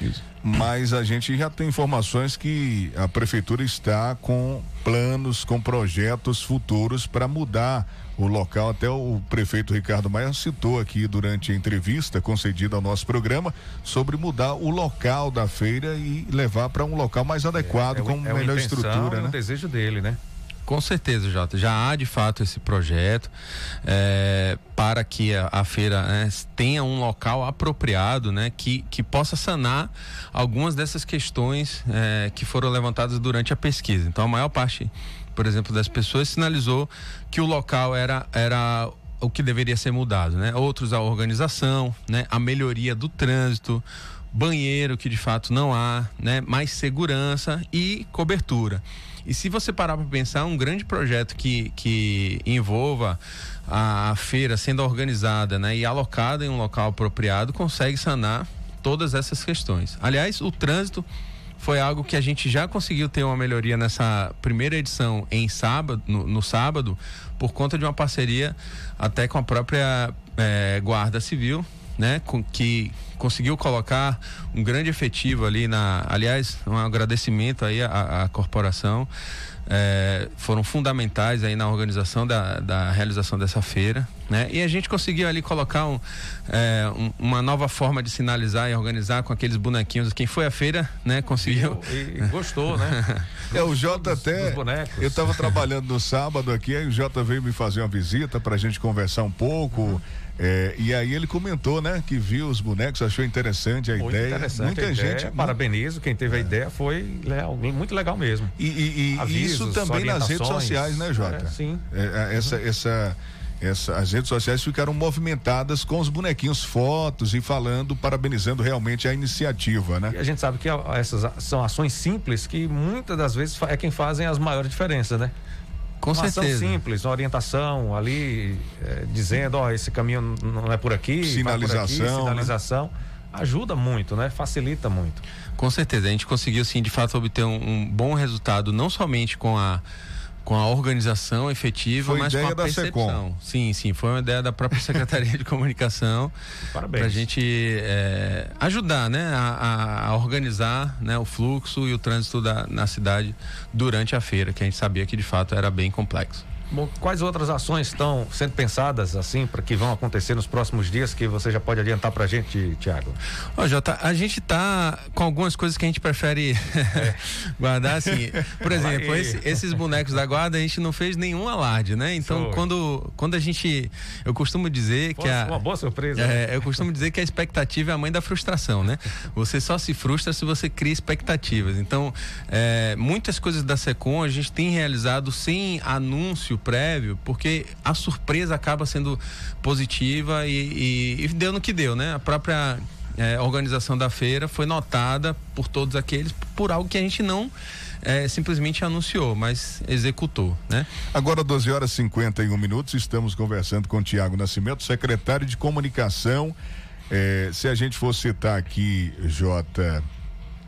Isso. Mas a gente já tem informações que a prefeitura está com planos, com projetos futuros para mudar o local. Até o prefeito Ricardo Maia citou aqui durante a entrevista concedida ao nosso programa sobre mudar o local da feira e levar para um local mais adequado, é, é, com é melhor estrutura. É né? o desejo dele, né? Com certeza, Jota. Já há de fato esse projeto é, para que a, a feira né, tenha um local apropriado, né, que, que possa sanar algumas dessas questões é, que foram levantadas durante a pesquisa. Então, a maior parte, por exemplo, das pessoas sinalizou que o local era, era o que deveria ser mudado, né? Outros a organização, né? A melhoria do trânsito, banheiro que de fato não há, né? Mais segurança e cobertura. E se você parar para pensar, um grande projeto que, que envolva a, feira sendo organizada né, e alocada em um local apropriado consegue sanar todas essas questões. Aliás, o trânsito foi algo que a gente já conseguiu ter uma melhoria nessa primeira edição em sábado, no, no sábado, por conta de uma parceria até com a própria é, Guarda Civil, né, com, que conseguiu colocar um grande efetivo ali na, aliás, um agradecimento aí à, à corporação, é, foram fundamentais aí na organização da, da realização dessa feira, né? E a gente conseguiu ali colocar um, é, um, uma nova forma de sinalizar e organizar com aqueles bonequinhos. Quem foi à feira, né? Conseguiu. E, e gostou, né? é, o Jota até. Eu estava trabalhando no sábado aqui, aí o Jota veio me fazer uma visita para a gente conversar um pouco. Uhum é, e aí ele comentou, né, que viu os bonecos, achou interessante a muito ideia. Interessante Muita a gente. Ideia, parabenizo, quem teve é. a ideia foi legal, muito legal mesmo. E, e, e Avisos, isso também nas redes sociais, né, Jota? É, sim. É, é essa, essa, essa, as redes sociais ficaram movimentadas com os bonequinhos, fotos e falando, parabenizando realmente a iniciativa, né? E a gente sabe que essas são ações simples que muitas das vezes é quem fazem as maiores diferenças, né? Com uma certeza. ação simples, uma orientação ali, é, dizendo, ó, esse caminho não é por aqui, sinalização, por aqui, sinalização. Né? Ajuda muito, né? Facilita muito. Com certeza. A gente conseguiu, sim, de fato, obter um, um bom resultado, não somente com a com a organização efetiva, foi mas ideia com a da percepção. Secom. Sim, sim, foi uma ideia da própria Secretaria de Comunicação. Parabéns. Para a gente é, ajudar, né, a, a, organizar, né, o fluxo e o trânsito da, na cidade durante a feira, que a gente sabia que de fato era bem complexo. Bom, quais outras ações estão sendo pensadas assim para que vão acontecer nos próximos dias que você já pode adiantar para a gente, Tiago? Ó, Jota, a gente tá com algumas coisas que a gente prefere é. guardar assim. Por exemplo, esse, esses bonecos da guarda a gente não fez nenhum alarde, né? Então, quando, quando a gente, eu costumo dizer que a uma boa surpresa. É, né? eu costumo dizer que a expectativa é a mãe da frustração, né? Você só se frustra se você cria expectativas. Então, é, muitas coisas da Secom a gente tem realizado sem anúncio prévio, porque a surpresa acaba sendo positiva e, e, e deu no que deu, né? A própria é, organização da feira foi notada por todos aqueles por algo que a gente não é, simplesmente anunciou, mas executou, né? Agora 12 horas e 51 minutos, estamos conversando com Tiago Nascimento, secretário de comunicação. É, se a gente for citar aqui, Jota,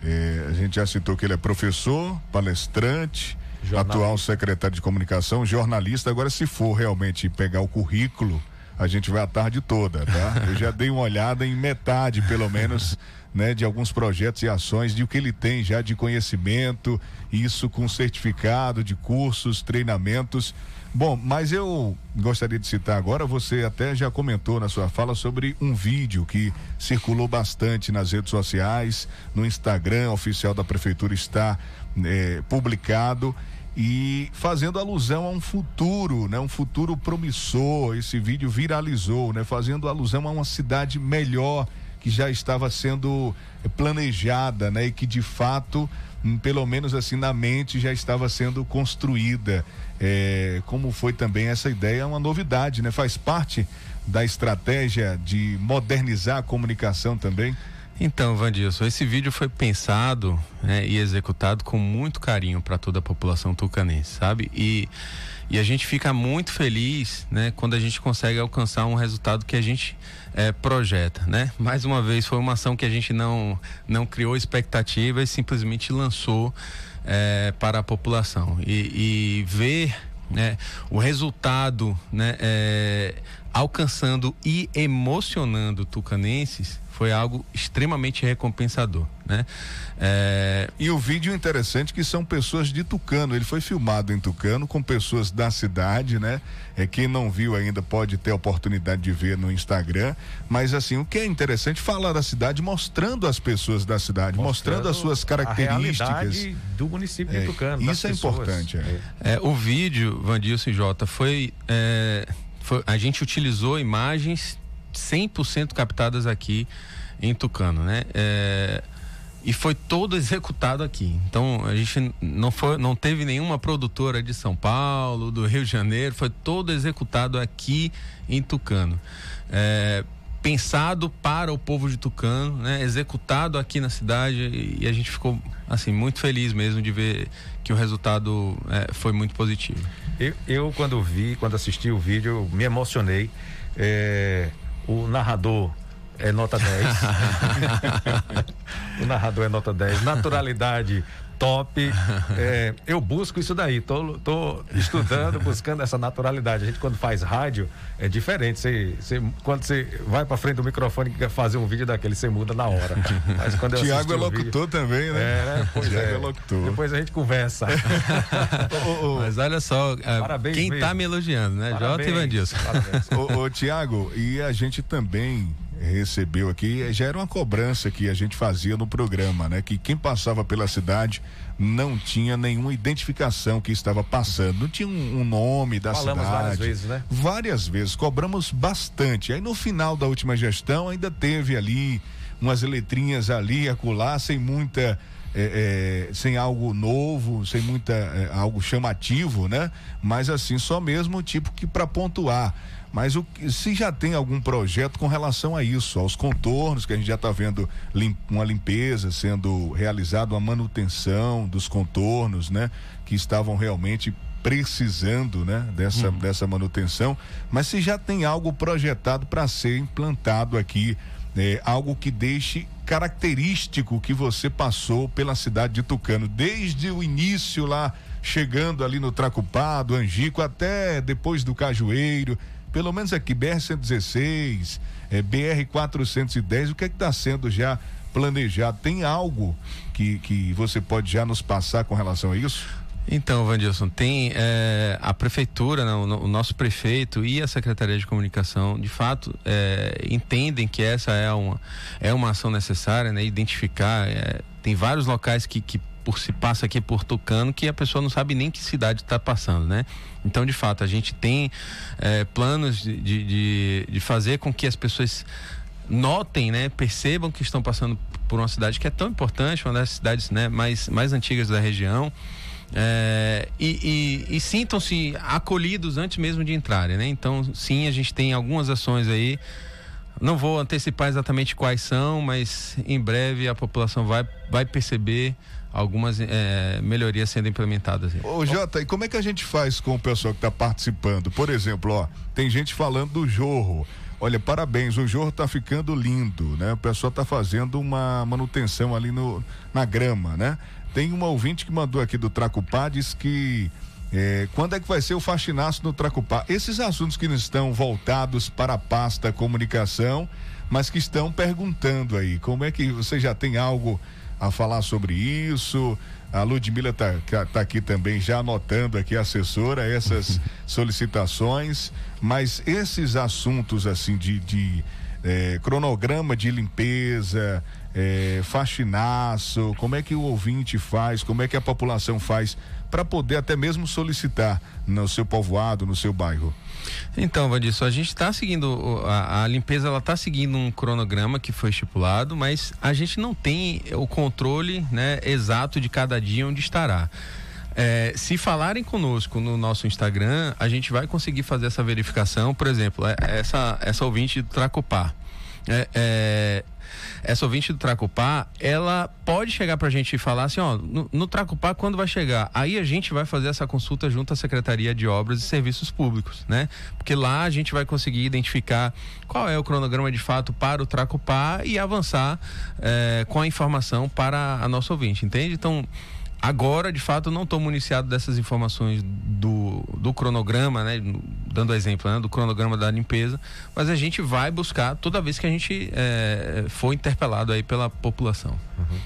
é, a gente já citou que ele é professor, palestrante, atual secretário de comunicação, jornalista. Agora, se for realmente pegar o currículo, a gente vai a tarde toda, tá? Eu já dei uma olhada em metade, pelo menos, né, de alguns projetos e ações, de o que ele tem já de conhecimento, isso com certificado de cursos, treinamentos. Bom, mas eu gostaria de citar agora, você até já comentou na sua fala sobre um vídeo que circulou bastante nas redes sociais, no Instagram oficial da prefeitura está eh, publicado e fazendo alusão a um futuro, né, um futuro promissor. Esse vídeo viralizou, né, fazendo alusão a uma cidade melhor que já estava sendo planejada, né, e que de fato, hum, pelo menos assim na mente, já estava sendo construída. É, como foi também essa ideia, é uma novidade, né? Faz parte da estratégia de modernizar a comunicação também. Então, Vandilson, esse vídeo foi pensado né, e executado com muito carinho para toda a população tucanense, sabe? E, e a gente fica muito feliz né, quando a gente consegue alcançar um resultado que a gente é, projeta, né? Mais uma vez, foi uma ação que a gente não, não criou expectativa e simplesmente lançou é, para a população. E, e ver né, o resultado né, é, alcançando e emocionando tucanenses foi algo extremamente recompensador, né? É... E o vídeo interessante que são pessoas de Tucano, ele foi filmado em Tucano com pessoas da cidade, né? É quem não viu ainda pode ter a oportunidade de ver no Instagram, mas assim, o que é interessante falar da cidade mostrando as pessoas da cidade, mostrando, mostrando as suas características do município é, de Tucano. Isso é pessoas. importante. É. é. o vídeo, Vandilson Jota, foi, é, foi a gente utilizou imagens 100% captadas aqui em Tucano, né? É, e foi todo executado aqui. Então a gente não foi, não teve nenhuma produtora de São Paulo, do Rio de Janeiro, foi todo executado aqui em Tucano. É, pensado para o povo de Tucano, né? Executado aqui na cidade e a gente ficou assim muito feliz mesmo de ver que o resultado é, foi muito positivo. Eu, eu, quando vi, quando assisti o vídeo, me emocionei. É, o narrador é nota 10. o narrador é nota 10. Naturalidade top. É, eu busco isso daí, tô, tô estudando, buscando essa naturalidade. A gente quando faz rádio é diferente. Você, você quando você vai para frente do microfone e quer fazer um vídeo daquele, você muda na hora. Mas quando eu Tiago é locutor vídeo, também, né? É, né? Pois Tiago é. é locutor. Depois a gente conversa. Mas olha só, é, Parabéns quem está me elogiando, né? Parabéns. Jota e Vandilson. ô, ô Tiago, e a gente também recebeu aqui, já era uma cobrança que a gente fazia no programa, né? Que quem passava pela cidade não tinha nenhuma identificação que estava passando, não tinha um, um nome da Falamos cidade. várias vezes, né? Várias vezes, cobramos bastante. Aí no final da última gestão ainda teve ali umas letrinhas ali acolá, sem muita é, é, sem algo novo, sem muita é, algo chamativo, né? Mas assim, só mesmo tipo que para pontuar. Mas o, se já tem algum projeto com relação a isso, aos contornos, que a gente já está vendo lim, uma limpeza sendo realizada, uma manutenção dos contornos, né? Que estavam realmente precisando, né? Dessa, uhum. dessa manutenção. Mas se já tem algo projetado para ser implantado aqui, é, algo que deixe característico que você passou pela cidade de Tucano, desde o início lá, chegando ali no Tracupado, Angico, até depois do Cajueiro, pelo menos aqui, BR-116, é, BR-410, o que é que está sendo já planejado? Tem algo que, que você pode já nos passar com relação a isso? Então, Vandilson, tem é, a prefeitura, né, o, o, nosso prefeito e a Secretaria de Comunicação, de fato, é, entendem que essa é uma, é uma ação necessária, né? Identificar, é, tem vários locais que, que por se passa aqui por Tucano que a pessoa não sabe nem que cidade está passando, né? Então, de fato, a gente tem é, planos de, de, de fazer com que as pessoas notem, né, percebam que estão passando por uma cidade que é tão importante, uma das cidades né, mais, mais antigas da região. É, e, e, e sintam-se acolhidos antes mesmo de entrarem, né? Então, sim, a gente tem algumas ações aí. Não vou antecipar exatamente quais são, mas em breve a população vai, vai perceber algumas é, melhorias sendo implementadas. Ô Jota, e como é que a gente faz com o pessoal que está participando? Por exemplo, ó, tem gente falando do jorro. Olha, parabéns, o jorro está ficando lindo, né? O pessoal está fazendo uma manutenção ali no, na grama, né? tem uma ouvinte que mandou aqui do Tracupá, diz que é, quando é que vai ser o faxinaço no Tracupá? Esses assuntos que não estão voltados para a pasta comunicação, mas que estão perguntando aí, como é que você já tem algo a falar sobre isso? A Ludmila está tá aqui também já anotando aqui, assessora, essas solicitações, mas esses assuntos assim de, de é, cronograma de limpeza, é, faxinaço, como é que o ouvinte faz, como é que a população faz para poder até mesmo solicitar no seu povoado, no seu bairro? Então, Vandisso, a gente está seguindo a, a, limpeza, ela está seguindo um cronograma que foi estipulado, mas a gente não tem o controle, né, exato de cada dia onde estará. É, se falarem conosco no nosso Instagram, a gente vai conseguir fazer essa verificação. Por exemplo, é, essa, essa ouvinte do Tracopá. É, é, essa ouvinte do Tracupá, ela pode chegar para a gente e falar assim, ó, no, no Tracupá quando vai chegar? Aí a gente vai fazer essa consulta junto à Secretaria de Obras e Serviços Públicos, né? Porque lá a gente vai conseguir identificar qual é o cronograma de fato para o Tracupá e avançar é, com a informação para a nossa ouvinte, entende? Então, Agora, de fato, não estou municiado dessas informações do, do cronograma, né? Dando exemplo, né? Do cronograma da limpeza, mas a gente vai buscar toda vez que a gente é, for interpelado aí pela população. Uhum.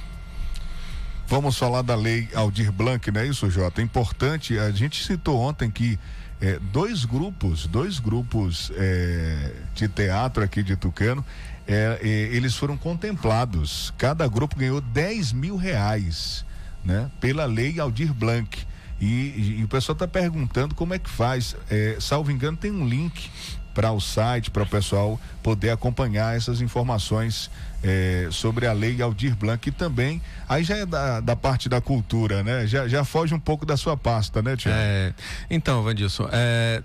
Vamos falar da lei Aldir Blanc, não é isso, Jota? É importante, a gente citou ontem que é, dois grupos, dois grupos é, de teatro aqui de Tucano, é, eles foram contemplados. Cada grupo ganhou 10 mil reais né? Pela lei Aldir Blanc. E, e, o pessoal está perguntando como é que faz. É, salvo engano, tem um link para o site, para o pessoal poder acompanhar essas informações é, sobre a lei Aldir Blanc, e também, aí já é da, da parte da cultura, né? Já, já foge um pouco da sua pasta, né, Tiago? É, então, Vandilson, é,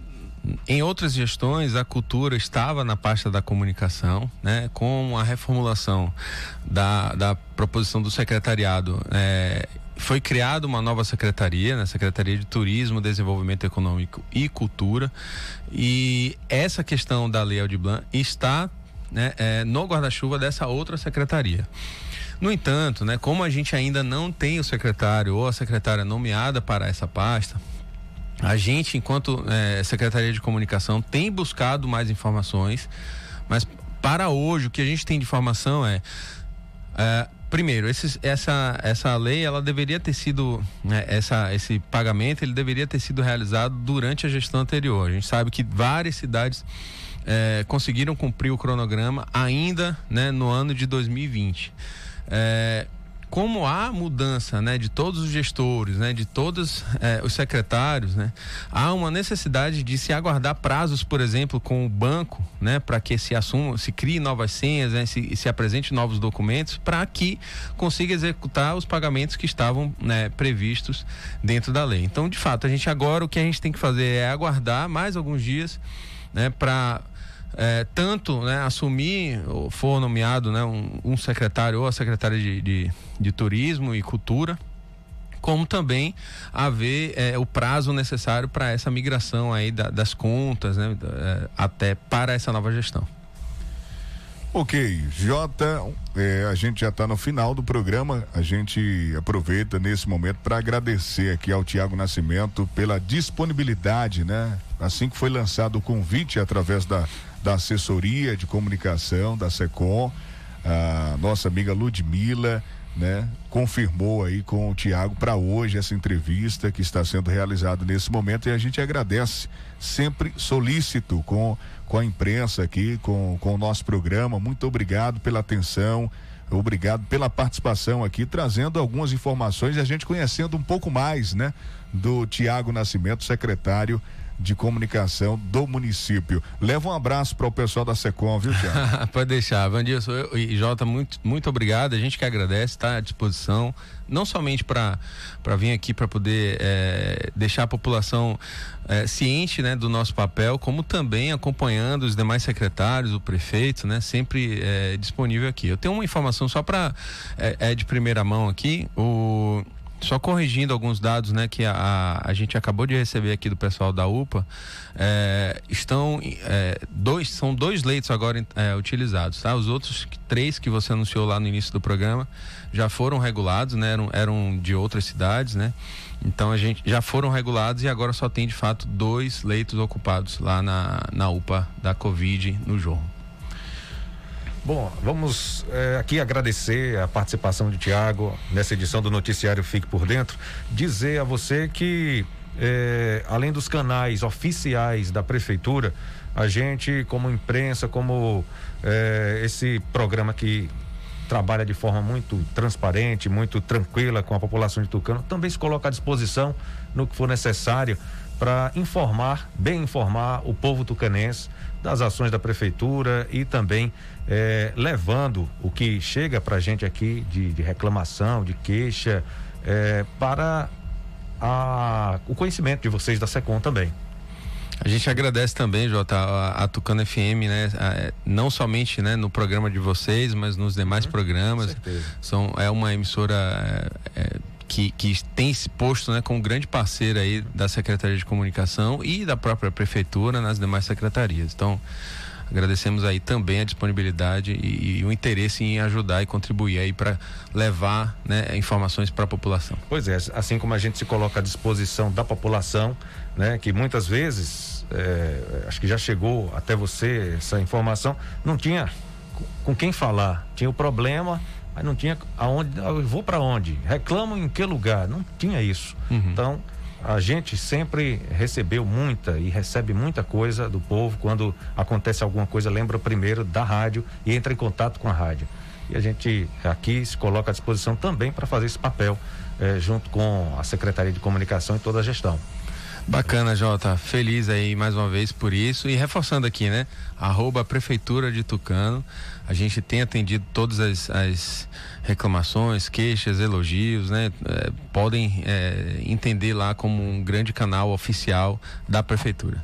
em outras gestões, a cultura estava na pasta da comunicação, né, com a reformulação da, da proposição do secretariado. É, foi criada uma nova secretaria, né, Secretaria de Turismo, Desenvolvimento Econômico e Cultura. E essa questão da Lei Aldir Blanc está né, é, no guarda-chuva dessa outra secretaria. No entanto, né, como a gente ainda não tem o secretário ou a secretária nomeada para essa pasta, a gente, enquanto é, Secretaria de Comunicação, tem buscado mais informações, mas para hoje o que a gente tem de informação é, é primeiro, esses, essa, essa lei, ela deveria ter sido, né, essa, esse pagamento, ele deveria ter sido realizado durante a gestão anterior. A gente sabe que várias cidades é, conseguiram cumprir o cronograma ainda né, no ano de 2020. É, como há mudança né, de todos os gestores, né, de todos eh, os secretários, né, há uma necessidade de se aguardar prazos, por exemplo, com o banco, né, para que se assuma, se crie novas senhas, né, se, se apresente novos documentos, para que consiga executar os pagamentos que estavam né, previstos dentro da lei. Então, de fato, a gente agora o que a gente tem que fazer é aguardar mais alguns dias né, para é, tanto né, assumir, ou for nomeado né, um, um, secretário ou a secretária de, de, de turismo e cultura, como também haver é, o prazo necessário para essa migração aí da, das contas, né, é, até para essa nova gestão. Ok, Jota, é, a gente já está no final do programa. A gente aproveita nesse momento para agradecer aqui ao Tiago Nascimento pela disponibilidade, né? Assim que foi lançado o convite através da da assessoria de comunicação da SECOM, a nossa amiga Ludmila, né, confirmou aí com o Tiago para hoje essa entrevista que está sendo realizada nesse momento e a gente agradece sempre solícito com com a imprensa aqui, com, com o nosso programa. Muito obrigado pela atenção, obrigado pela participação aqui, trazendo algumas informações e a gente conhecendo um pouco mais, né, do Tiago Nascimento, secretário de comunicação do município. Leva um abraço para o pessoal da Secom, viu, Tiago? Pode deixar. Vandilson e Jota, muito, muito obrigado. A gente que agradece, está à disposição, não somente para vir aqui para poder é, deixar a população é, ciente né, do nosso papel, como também acompanhando os demais secretários, o prefeito, né, sempre é, disponível aqui. Eu tenho uma informação só para é, de primeira mão aqui. O só corrigindo alguns dados, né, que a, a gente acabou de receber aqui do pessoal da UPA, é, estão é, dois, são dois leitos agora é, utilizados, tá? Os outros três que você anunciou lá no início do programa já foram regulados, né? Eram, eram de outras cidades, né? Então a gente já foram regulados e agora só tem de fato dois leitos ocupados lá na, na UPA da Covid no Jorro. Bom, vamos é, aqui agradecer a participação de Tiago nessa edição do Noticiário Fique por Dentro. Dizer a você que, é, além dos canais oficiais da Prefeitura, a gente, como imprensa, como é, esse programa que trabalha de forma muito transparente, muito tranquila com a população de Tucano, também se coloca à disposição no que for necessário para informar, bem informar o povo tucanense das ações da prefeitura e também é, levando o que chega para a gente aqui de, de, reclamação, de queixa, é, para a, o conhecimento de vocês da SECOM também. A gente agradece também, Jota, a, a Tucano FM, né? A, é, não somente né, no programa de vocês, mas nos demais uhum, programas. São, é uma emissora é, é, que, que tem se posto né, como grande parceira aí da Secretaria de Comunicação e da própria Prefeitura nas demais secretarias. Então, agradecemos aí também a disponibilidade e, e o interesse em ajudar e contribuir aí para levar né, informações para a população. Pois é, assim como a gente se coloca à disposição da população, né, que muitas vezes é, acho que já chegou até você essa informação, não tinha com quem falar, tinha o problema, mas não tinha aonde, eu vou para onde? Reclamo em que lugar? Não tinha isso. Uhum. Então, a gente sempre recebeu muita e recebe muita coisa do povo. Quando acontece alguma coisa, lembra primeiro da rádio e entra em contato com a rádio. E a gente aqui se coloca à disposição também para fazer esse papel eh, junto com a Secretaria de Comunicação e toda a gestão. Bacana, Jota. Feliz aí mais uma vez por isso. E reforçando aqui, né? Arroba Prefeitura de Tucano. A gente tem atendido todas as, as reclamações, queixas, elogios, né? É, podem é, entender lá como um grande canal oficial da Prefeitura.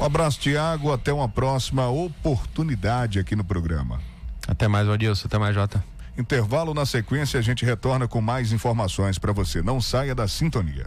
Um abraço, Tiago. Até uma próxima oportunidade aqui no programa. Até mais, Adilson. Até mais, Jota. Intervalo na sequência, a gente retorna com mais informações para você. Não saia da sintonia.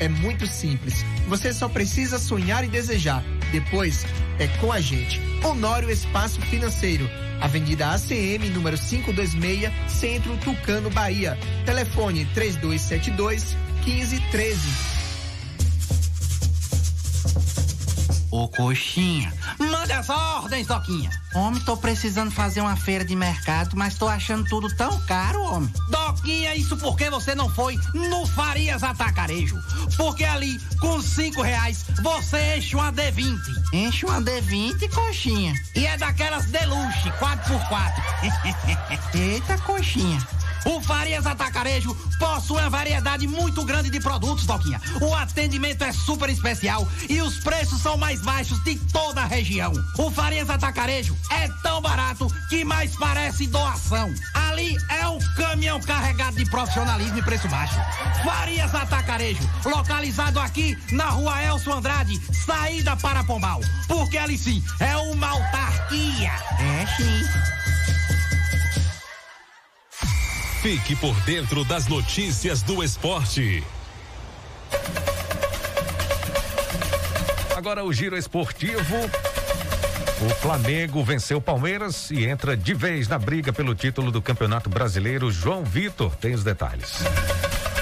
é muito simples. Você só precisa sonhar e desejar. Depois é com a gente. Honório Espaço Financeiro. Avenida ACM, número 526, Centro Tucano, Bahia. Telefone 3272 1513. Ô coxinha, manda as ordens, Doquinha. Homem, tô precisando fazer uma feira de mercado, mas tô achando tudo tão caro, homem. Doquinha, isso porque você não foi no Farias Atacarejo. Porque ali, com cinco reais, você enche uma D20. Enche uma D20, coxinha. E é daquelas deluxe, 4x4. Eita, coxinha. O Farias Atacarejo possui uma variedade muito grande de produtos, Doquinha. O atendimento é super especial e os preços são mais baixos de toda a região. O Farias Atacarejo é tão barato que mais parece doação. Ali é um caminhão carregado de profissionalismo e preço baixo. Farias Atacarejo, localizado aqui na rua Elcio Andrade, saída para Pombal. Porque ali sim é uma autarquia. É sim. Fique por dentro das notícias do esporte. Agora o giro esportivo. O Flamengo venceu o Palmeiras e entra de vez na briga pelo título do Campeonato Brasileiro. João Vitor tem os detalhes.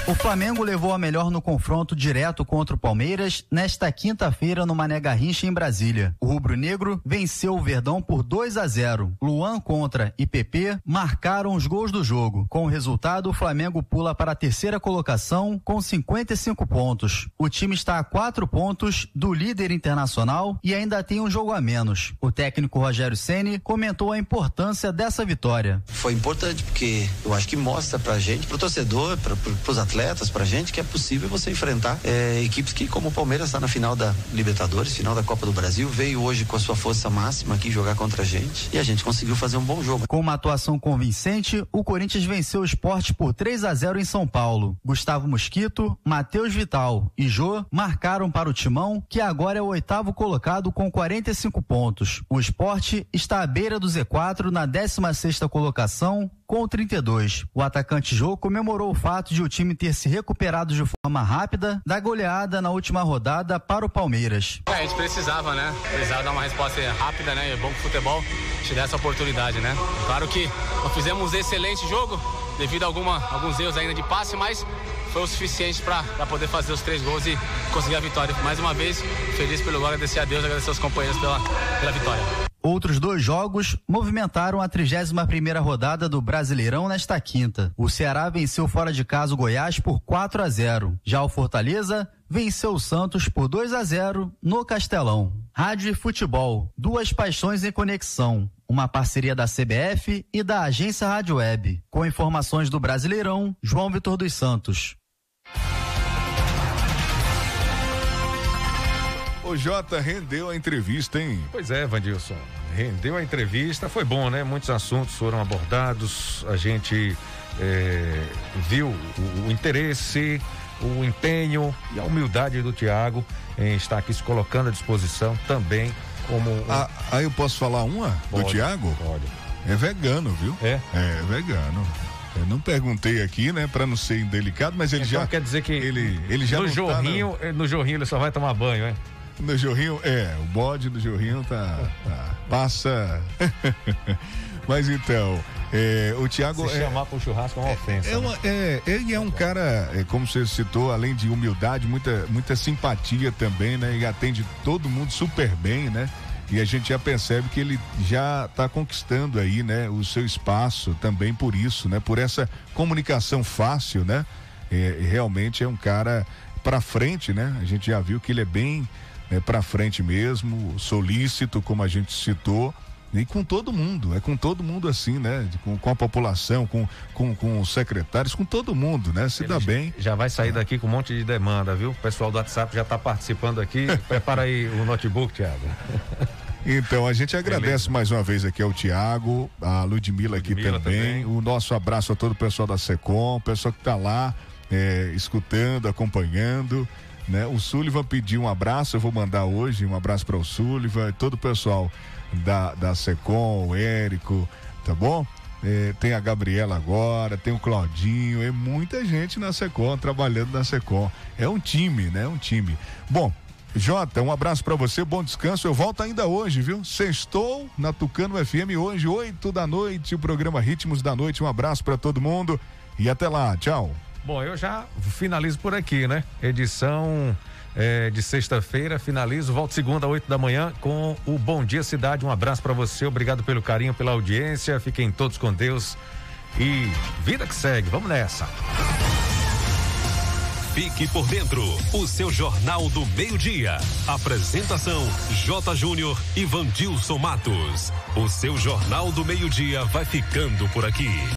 O Flamengo levou a melhor no confronto direto contra o Palmeiras nesta quinta-feira no Mané Garrincha em Brasília. O rubro-negro venceu o Verdão por 2 a 0. Luan contra e PP marcaram os gols do jogo. Com o resultado, o Flamengo pula para a terceira colocação com 55 pontos. O time está a quatro pontos do líder internacional e ainda tem um jogo a menos. O técnico Rogério Ceni comentou a importância dessa vitória. Foi importante porque eu acho que mostra pra gente, pro torcedor, para pros atletas atletas, pra gente, que é possível você enfrentar é, equipes que, como o Palmeiras está na final da Libertadores, final da Copa do Brasil, veio hoje com a sua força máxima aqui jogar contra a gente e a gente conseguiu fazer um bom jogo. Com uma atuação convincente, o Corinthians venceu o esporte por 3 a 0 em São Paulo. Gustavo Mosquito, Matheus Vital e Jô marcaram para o Timão, que agora é o oitavo colocado com 45 pontos. O esporte está à beira do Z4 na 16 sexta colocação com 32. O atacante Jô comemorou o fato de o time ter se recuperado de forma rápida da goleada na última rodada para o Palmeiras. É, a gente precisava, né? Precisava dar uma resposta rápida, né? É bom que o futebol te dê essa oportunidade, né? Claro que nós fizemos um excelente jogo, devido a alguma, alguns erros ainda de passe, mas foi o suficiente para poder fazer os três gols e conseguir a vitória. Mais uma vez, feliz pelo gol, agradecer a Deus, agradecer aos companheiros pela, pela vitória. Outros dois jogos movimentaram a 31 primeira rodada do Brasileirão nesta quinta. O Ceará venceu fora de casa o Goiás por 4 a 0. Já o Fortaleza venceu o Santos por 2 a 0 no Castelão. Rádio e futebol, duas paixões em conexão. Uma parceria da CBF e da agência Rádio Web. Com informações do Brasileirão, João Vitor dos Santos. O Jota rendeu a entrevista, hein? Pois é, Vandilson. Rendeu a entrevista, foi bom, né? Muitos assuntos foram abordados, a gente é, viu o, o, interesse, o empenho e a humildade do Tiago em estar aqui se colocando à disposição também como. Um... Ah, aí eu posso falar uma pode, do Tiago? Pode. É vegano, viu? É? É vegano. Eu não perguntei aqui, né, para não ser indelicado, mas ele então já quer dizer que ele ele já no jorrinho, tá no jorrinho ele só vai tomar banho, hein? No Jorrinho, é, o bode do Jorrinho tá, tá passa. Mas então, é, o Thiago. Se é, chamar pro churrasco é uma ofensa. É, uma, né? é, ele é um cara, é, como você citou, além de humildade, muita, muita simpatia também, né? E atende todo mundo super bem, né? E a gente já percebe que ele já está conquistando aí, né, o seu espaço também por isso, né? Por essa comunicação fácil, né? É, realmente é um cara para frente, né? A gente já viu que ele é bem é, para frente mesmo, solícito, como a gente citou. E com todo mundo, é com todo mundo assim, né? Com, com a população, com, com, com os secretários, com todo mundo, né? Se Ele dá bem. Já vai sair daqui com um monte de demanda, viu? O pessoal do WhatsApp já está participando aqui. Prepara aí o notebook, Thiago. Então, a gente agradece Beleza. mais uma vez aqui ao Tiago, a Ludmilla aqui Ludmilla também, também, o nosso abraço a todo o pessoal da SECOM, o pessoal que está lá é, escutando, acompanhando. Né? O Sullivan pediu um abraço, eu vou mandar hoje um abraço para o Sullivan e todo o pessoal da, da Secom, o Érico, tá bom? É, tem a Gabriela agora, tem o Claudinho, é muita gente na Secom, trabalhando na Secom. É um time, né? Um time. Bom, Jota, um abraço para você, bom descanso. Eu volto ainda hoje, viu? Sextou na Tucano FM hoje, 8 da noite, o programa Ritmos da Noite. Um abraço para todo mundo e até lá. Tchau. Bom, eu já finalizo por aqui, né? Edição é, de sexta-feira, finalizo. Volto segunda, oito da manhã, com o Bom Dia Cidade. Um abraço para você, obrigado pelo carinho, pela audiência. Fiquem todos com Deus e vida que segue. Vamos nessa. Fique por dentro, o seu Jornal do Meio-Dia. Apresentação: J. Júnior e Vandilson Matos. O seu Jornal do Meio-Dia vai ficando por aqui.